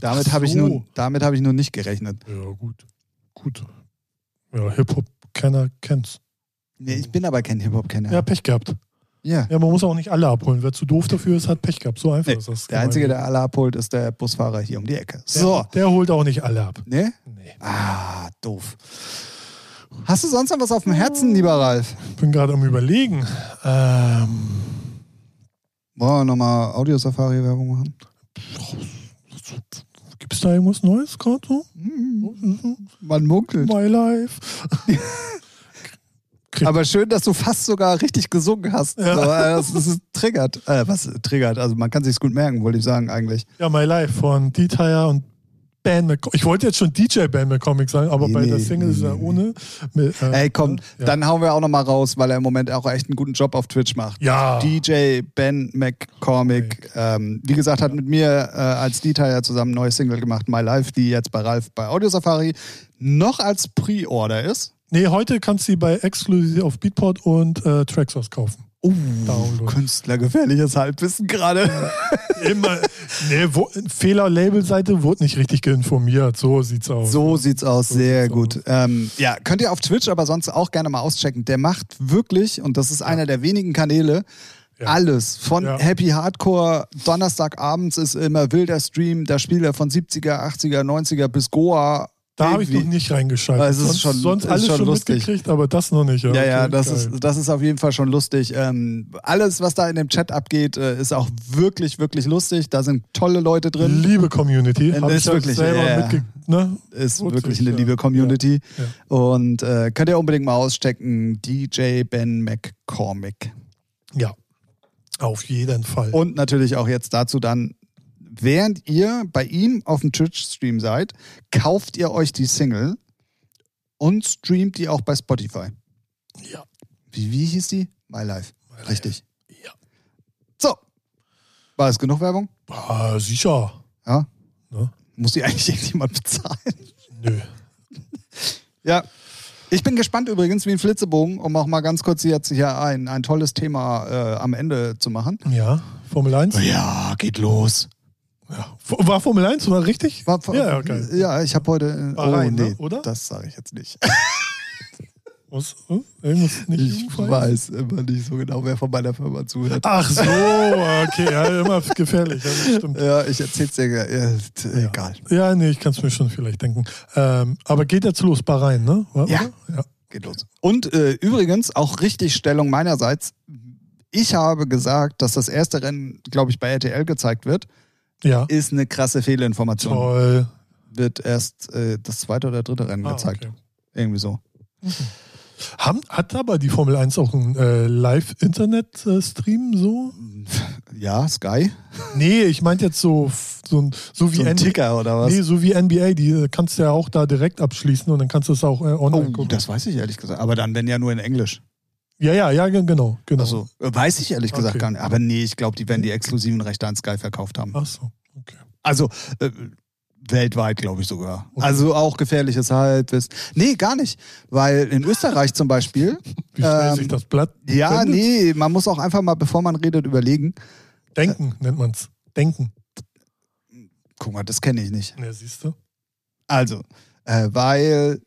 damit Ach habe ich, so. nun- damit hab ich nun nicht gerechnet. Ja, gut. Gut. Ja, Hip-Hop-Kenner kennt's. Nee, ich bin aber kein Hip-Hop-Kenner. Ja, Pech gehabt. Ja. Ja, man muss auch nicht alle abholen. Wer zu doof dafür ist, hat Pech gehabt. So einfach Nee, ist das. der Einzige, der alle abholt, ist der Busfahrer hier um die Ecke. So. Der, der holt auch nicht alle ab. Ne? Nee. Ah, doof. Hast du sonst noch was auf dem Herzen, lieber Ralf? Bin gerade am überlegen. Ähm, Wollen wir nochmal Audio-Safari-Werbung machen? Gibt es da irgendwas Neues gerade so? Man munkelt. My Life. Aber schön, dass du fast sogar richtig gesungen hast. Ja. So, äh, das, das ist triggert. Äh, was triggert? Also man kann sich's gut merken, wollte ich sagen eigentlich. Ja, My Life von Detail und Ben McCormick. Ich wollte jetzt schon DJ Ben McCormick sagen, aber Nee, bei der nee, Single ist er nee, ohne. Mit, äh, Ey, komm, ja. dann hauen wir auch nochmal raus, weil er im Moment auch echt einen guten Job auf Twitch macht. Ja. DJ Ben McCormick, ähm, wie gesagt, hat mit mir äh, als Detail zusammen ein neues Single gemacht, My Life, die jetzt bei Ralf bei Audio Safari noch als Pre-Order ist. Nee, heute kannst du sie bei Exclusive auf Beatport und äh, Traxos kaufen. Download. Künstlergefährliches Halbwissen gerade. Immer. Nee, wo, Fehler-Label-Seite wurde nicht richtig informiert. So sieht's aus. So sieht's aus, So sehr sieht's gut. Ähm, ja, könnt ihr auf Twitch aber sonst auch gerne mal auschecken. Der macht wirklich, und das ist einer der wenigen Kanäle, Ja. alles. Von Ja. Happy Hardcore, Donnerstagabends ist immer wilder Stream, da spielt er von 70er, 80er, 90er bis Goa. Da habe ich noch nicht reingeschaltet. Also es ist sonst schon- sonst ist alles schon schon, lustig. mitgekriegt, aber das noch nicht. Ja, ja, okay, das geil. ist, das ist auf jeden Fall schon lustig. Ähm, alles, was da in dem Chat abgeht, äh, ist auch wirklich, wirklich lustig. Da sind tolle Leute drin. Liebe Community. Äh, Hab ist ich ja wirklich, selber ja, ja. mitge ne? Ist Witzig, wirklich eine ja. liebe Community. Ja, Und äh, könnt ihr unbedingt mal auschecken. DJ Ben McCormick. Ja, auf jeden Fall. Und natürlich auch jetzt dazu dann, während ihr bei ihm auf dem Twitch-Stream seid, kauft ihr euch die Single und streamt die auch bei Spotify. Ja. Wie, wie hieß die? My Life. Richtig. Ja. So. War es genug Werbung? Ah, sicher. Ja. Ne? Muss die eigentlich irgendjemand bezahlen? Nö. Ja. Ich bin gespannt übrigens wie ein Flitzebogen, um auch mal ganz kurz jetzt hier ein, ein tolles Thema äh, am Ende zu machen. Ja, Formel 1. Ja, geht los. Ja. War Formel 1, war richtig? War, Ja, ja, geil. ja, ich habe heute. äh, Bahrain, oh, nee, ne? oder? Das sage ich jetzt nicht. Was? Hm? Irgendwas nicht Ich jugendfrei? weiß immer nicht so genau, wer von meiner Firma zuhört. Ach so, okay, ja, immer gefährlich, ja, das stimmt. Ja, ich erzähl's dir. Äh, t- egal. Ja, nee, ich kann es mir schon vielleicht denken. Ähm, aber geht jetzt los, Bahrain, ne? War- Ja. oder? ja. Geht los. Und äh, übrigens auch richtig Stellung meinerseits. Ich habe gesagt, dass das erste Rennen, glaube ich, bei RTL gezeigt wird. Ja, Ist eine krasse Fehlinformation. toll. Wird erst äh, das zweite oder dritte Rennen Ah, gezeigt. okay. Irgendwie so. Haben, hat aber die Formel 1 auch einen äh, Live-Internet-Stream so? Ja, Sky. Nee, ich meinte jetzt so, so, ein- so wie So ein Ticker oder was? Nee, so wie NBA, die äh, kannst du ja auch da direkt abschließen und dann kannst du es auch äh, online oh, gucken. das weiß ich ehrlich gesagt. Aber dann, wenn ja nur in Englisch. Ja, ja, ja, ge- genau. genau. Also, äh, weiß ich ehrlich gesagt Okay. gar nicht. Aber nee, ich glaube, die werden die exklusiven Rechte an Sky verkauft haben. Ach so, okay. Also äh, weltweit, glaube ich sogar. Okay. Also auch gefährliches Halbwissen. Nee, gar nicht. Weil in Österreich zum Beispiel. Wie schnell Ähm, sich das Blatt Ja, wendet? nee, man muss auch einfach mal, bevor man redet, überlegen. Denken nennt man's. Denken. Guck mal, das kenne ich nicht. Ja, siehst du? Also, äh, weil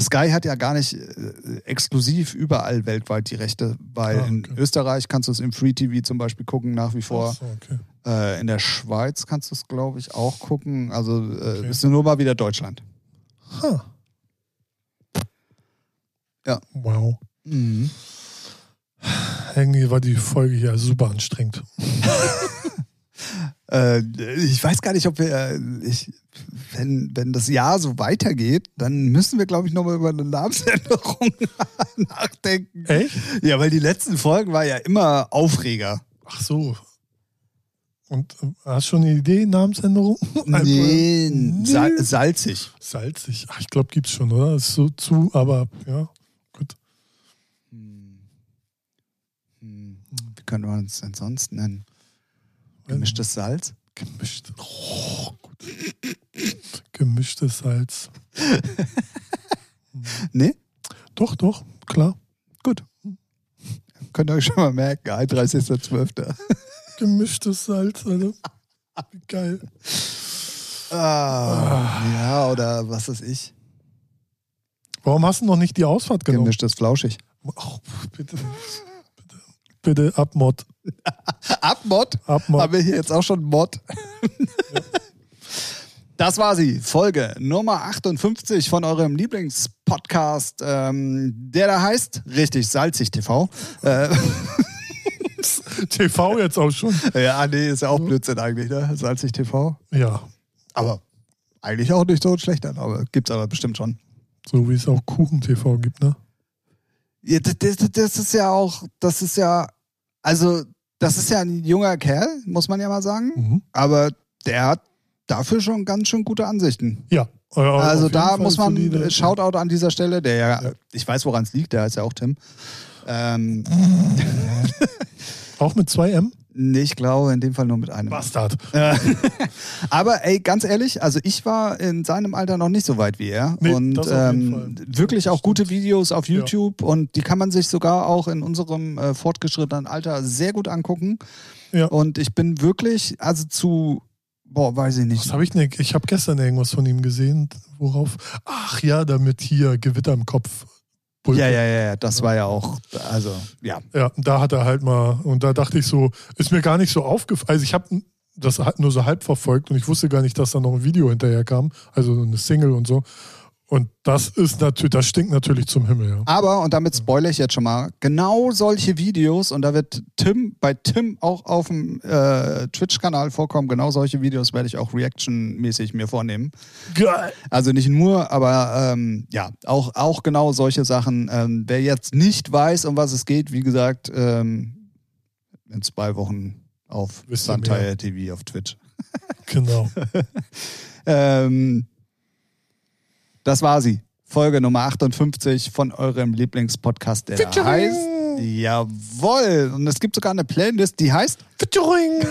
Sky hat ja gar nicht äh, exklusiv überall weltweit die Rechte, weil Ah, in okay. Österreich kannst du es im Free TV zum Beispiel gucken, nach wie vor. So, okay. Äh, in der Schweiz kannst du es, glaube ich, auch gucken. Also äh, Okay. ist nur mal wieder Deutschland. Ha. Ja. Wow. Mhm. Irgendwie war die Folge hier super anstrengend. Äh, ich weiß gar nicht, ob wir, äh, ich, wenn, wenn das Jahr so weitergeht, dann müssen wir, glaube ich, nochmal über eine Namensänderung nachdenken. Echt? Ja, weil die letzten Folgen war ja immer Aufreger. Ach so. Und äh, hast schon eine Idee, Namensänderung? Nee, Nee. Sal salzig. Salzig. Ach, ich glaube, gibt's schon, oder? Ist so zu, aber ja, gut. Hm. Hm. Wie können wir uns denn sonst nennen? Gemischtes Salz? Gemischt. Oh, gut. Gemischtes Salz. Nee? Doch, doch, klar. Gut. Könnt ihr euch schon mal merken, 31.12. Gemischtes Salz, Alter. Wie geil. Ah, ja, oder was ist ich? Warum hast du noch nicht die Ausfahrt genommen? Gemischtes Flauschig. Oh, bitte. Bitte. Abmod. Abmod? Abmod. Haben wir hier jetzt auch schon Mod? Das war sie, Folge Nummer 58 von eurem Lieblingspodcast, ähm, der da heißt, richtig, Salzig TV. Äh, TV jetzt auch schon. ja, nee, ist ja auch Blödsinn eigentlich, ne? Salzig TV. Ja, Aber eigentlich auch nicht so ein schlechter Name. Gibt's aber bestimmt schon. so wie es auch Kuchen-TV gibt, ne? Ja, das, das, ist ja auch, das ist ja, also, das ist ja ein junger Kerl, muss man ja mal sagen. Mhm. Aber der hat dafür schon ganz schön gute Ansichten. Ja. äh, Also da Fall muss man solide- Shoutout an dieser Stelle, der ja, Ja. ich weiß, woran es liegt, der heißt ja auch Tim. Ähm, Auch mit 2M? nee, ich glaube in dem Fall nur mit einem. Bastard. Äh, Aber ey, ganz ehrlich, also ich war in seinem Alter noch nicht so weit wie er. Nee, und ähm, wirklich auch gute Videos auf Ja. YouTube und die kann man sich sogar auch in unserem äh, fortgeschrittenen Alter sehr gut angucken. Ja. Und ich bin wirklich, also zu, boah, weiß ich nicht. Was habe ich denn? Ich habe gestern irgendwas von ihm gesehen, worauf. Ach ja, damit hier Gewitter im Kopf. Ja, ja, ja, ja, das war ja auch, also, ja. Ja, da hat er halt mal, und da dachte ich so, ist mir gar nicht so aufgefallen. Also ich habe das halt nur so halb verfolgt und ich wusste gar nicht, dass da noch ein Video hinterher kam, also eine Single und so. Und das ist natürlich, das stinkt natürlich zum Himmel, ja. Aber, und damit spoilere ich jetzt schon mal, genau solche Videos, und da wird Tim, bei Tim auch auf dem äh, Twitch-Kanal vorkommen, genau solche Videos werde ich auch Reaction-mäßig mir vornehmen. Geil. Also nicht nur, aber ähm, ja, auch, auch genau solche Sachen. Ähm, wer jetzt nicht weiß, um was es geht, wie gesagt, ähm, in zwei Wochen auf Santire TV auf Twitch. Genau. ähm, das war sie. Folge Nummer 58 von eurem Lieblingspodcast, der Featuring. heißt. Jawohl. Und es gibt sogar eine Playlist, die heißt. Featuring.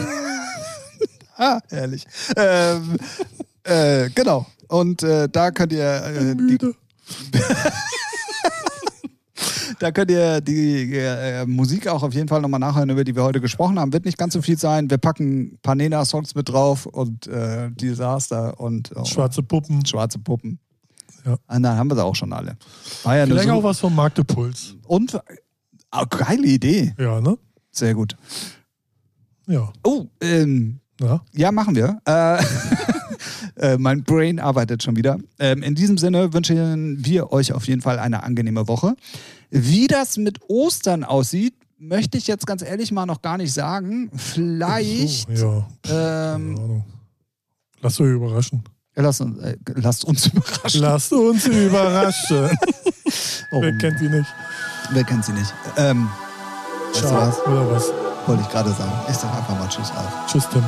Ah, herrlich. Ähm, äh, genau. Und äh, da könnt ihr äh, Müde. da könnt ihr die äh, Musik auch auf jeden Fall nochmal nachhören, über die wir heute gesprochen haben. Wird nicht ganz so viel sein. Wir packen ein paar Nena-Songs mit drauf und äh, Disaster und oh, Schwarze Puppen. schwarze Puppen. Ja. Und dann haben wir sie auch schon alle. War ja Vielleicht so auch was vom Magdepuls. und ah, geile Idee. Ja, ne? Sehr gut. Ja. Oh, ähm, ja. Ja, machen wir. Äh, äh, mein Brain arbeitet schon wieder. Ähm, in diesem Sinne wünschen wir euch auf jeden Fall eine angenehme Woche. Wie das mit Ostern aussieht, möchte ich jetzt ganz ehrlich mal noch gar nicht sagen. Vielleicht. So, ja. Ähm, Keine Ahnung. Lasst euch überraschen. Lasst, uns, äh, lasst uns überraschen. Lasst uns überraschen. Oh, Wer kennt die nicht? wer kennt sie nicht? Ähm, weißt du Ciao. was? Oder was? Wollte ich gerade sagen. Ich sag einfach mal Tschüss, Ralf. Tschüss, Tim.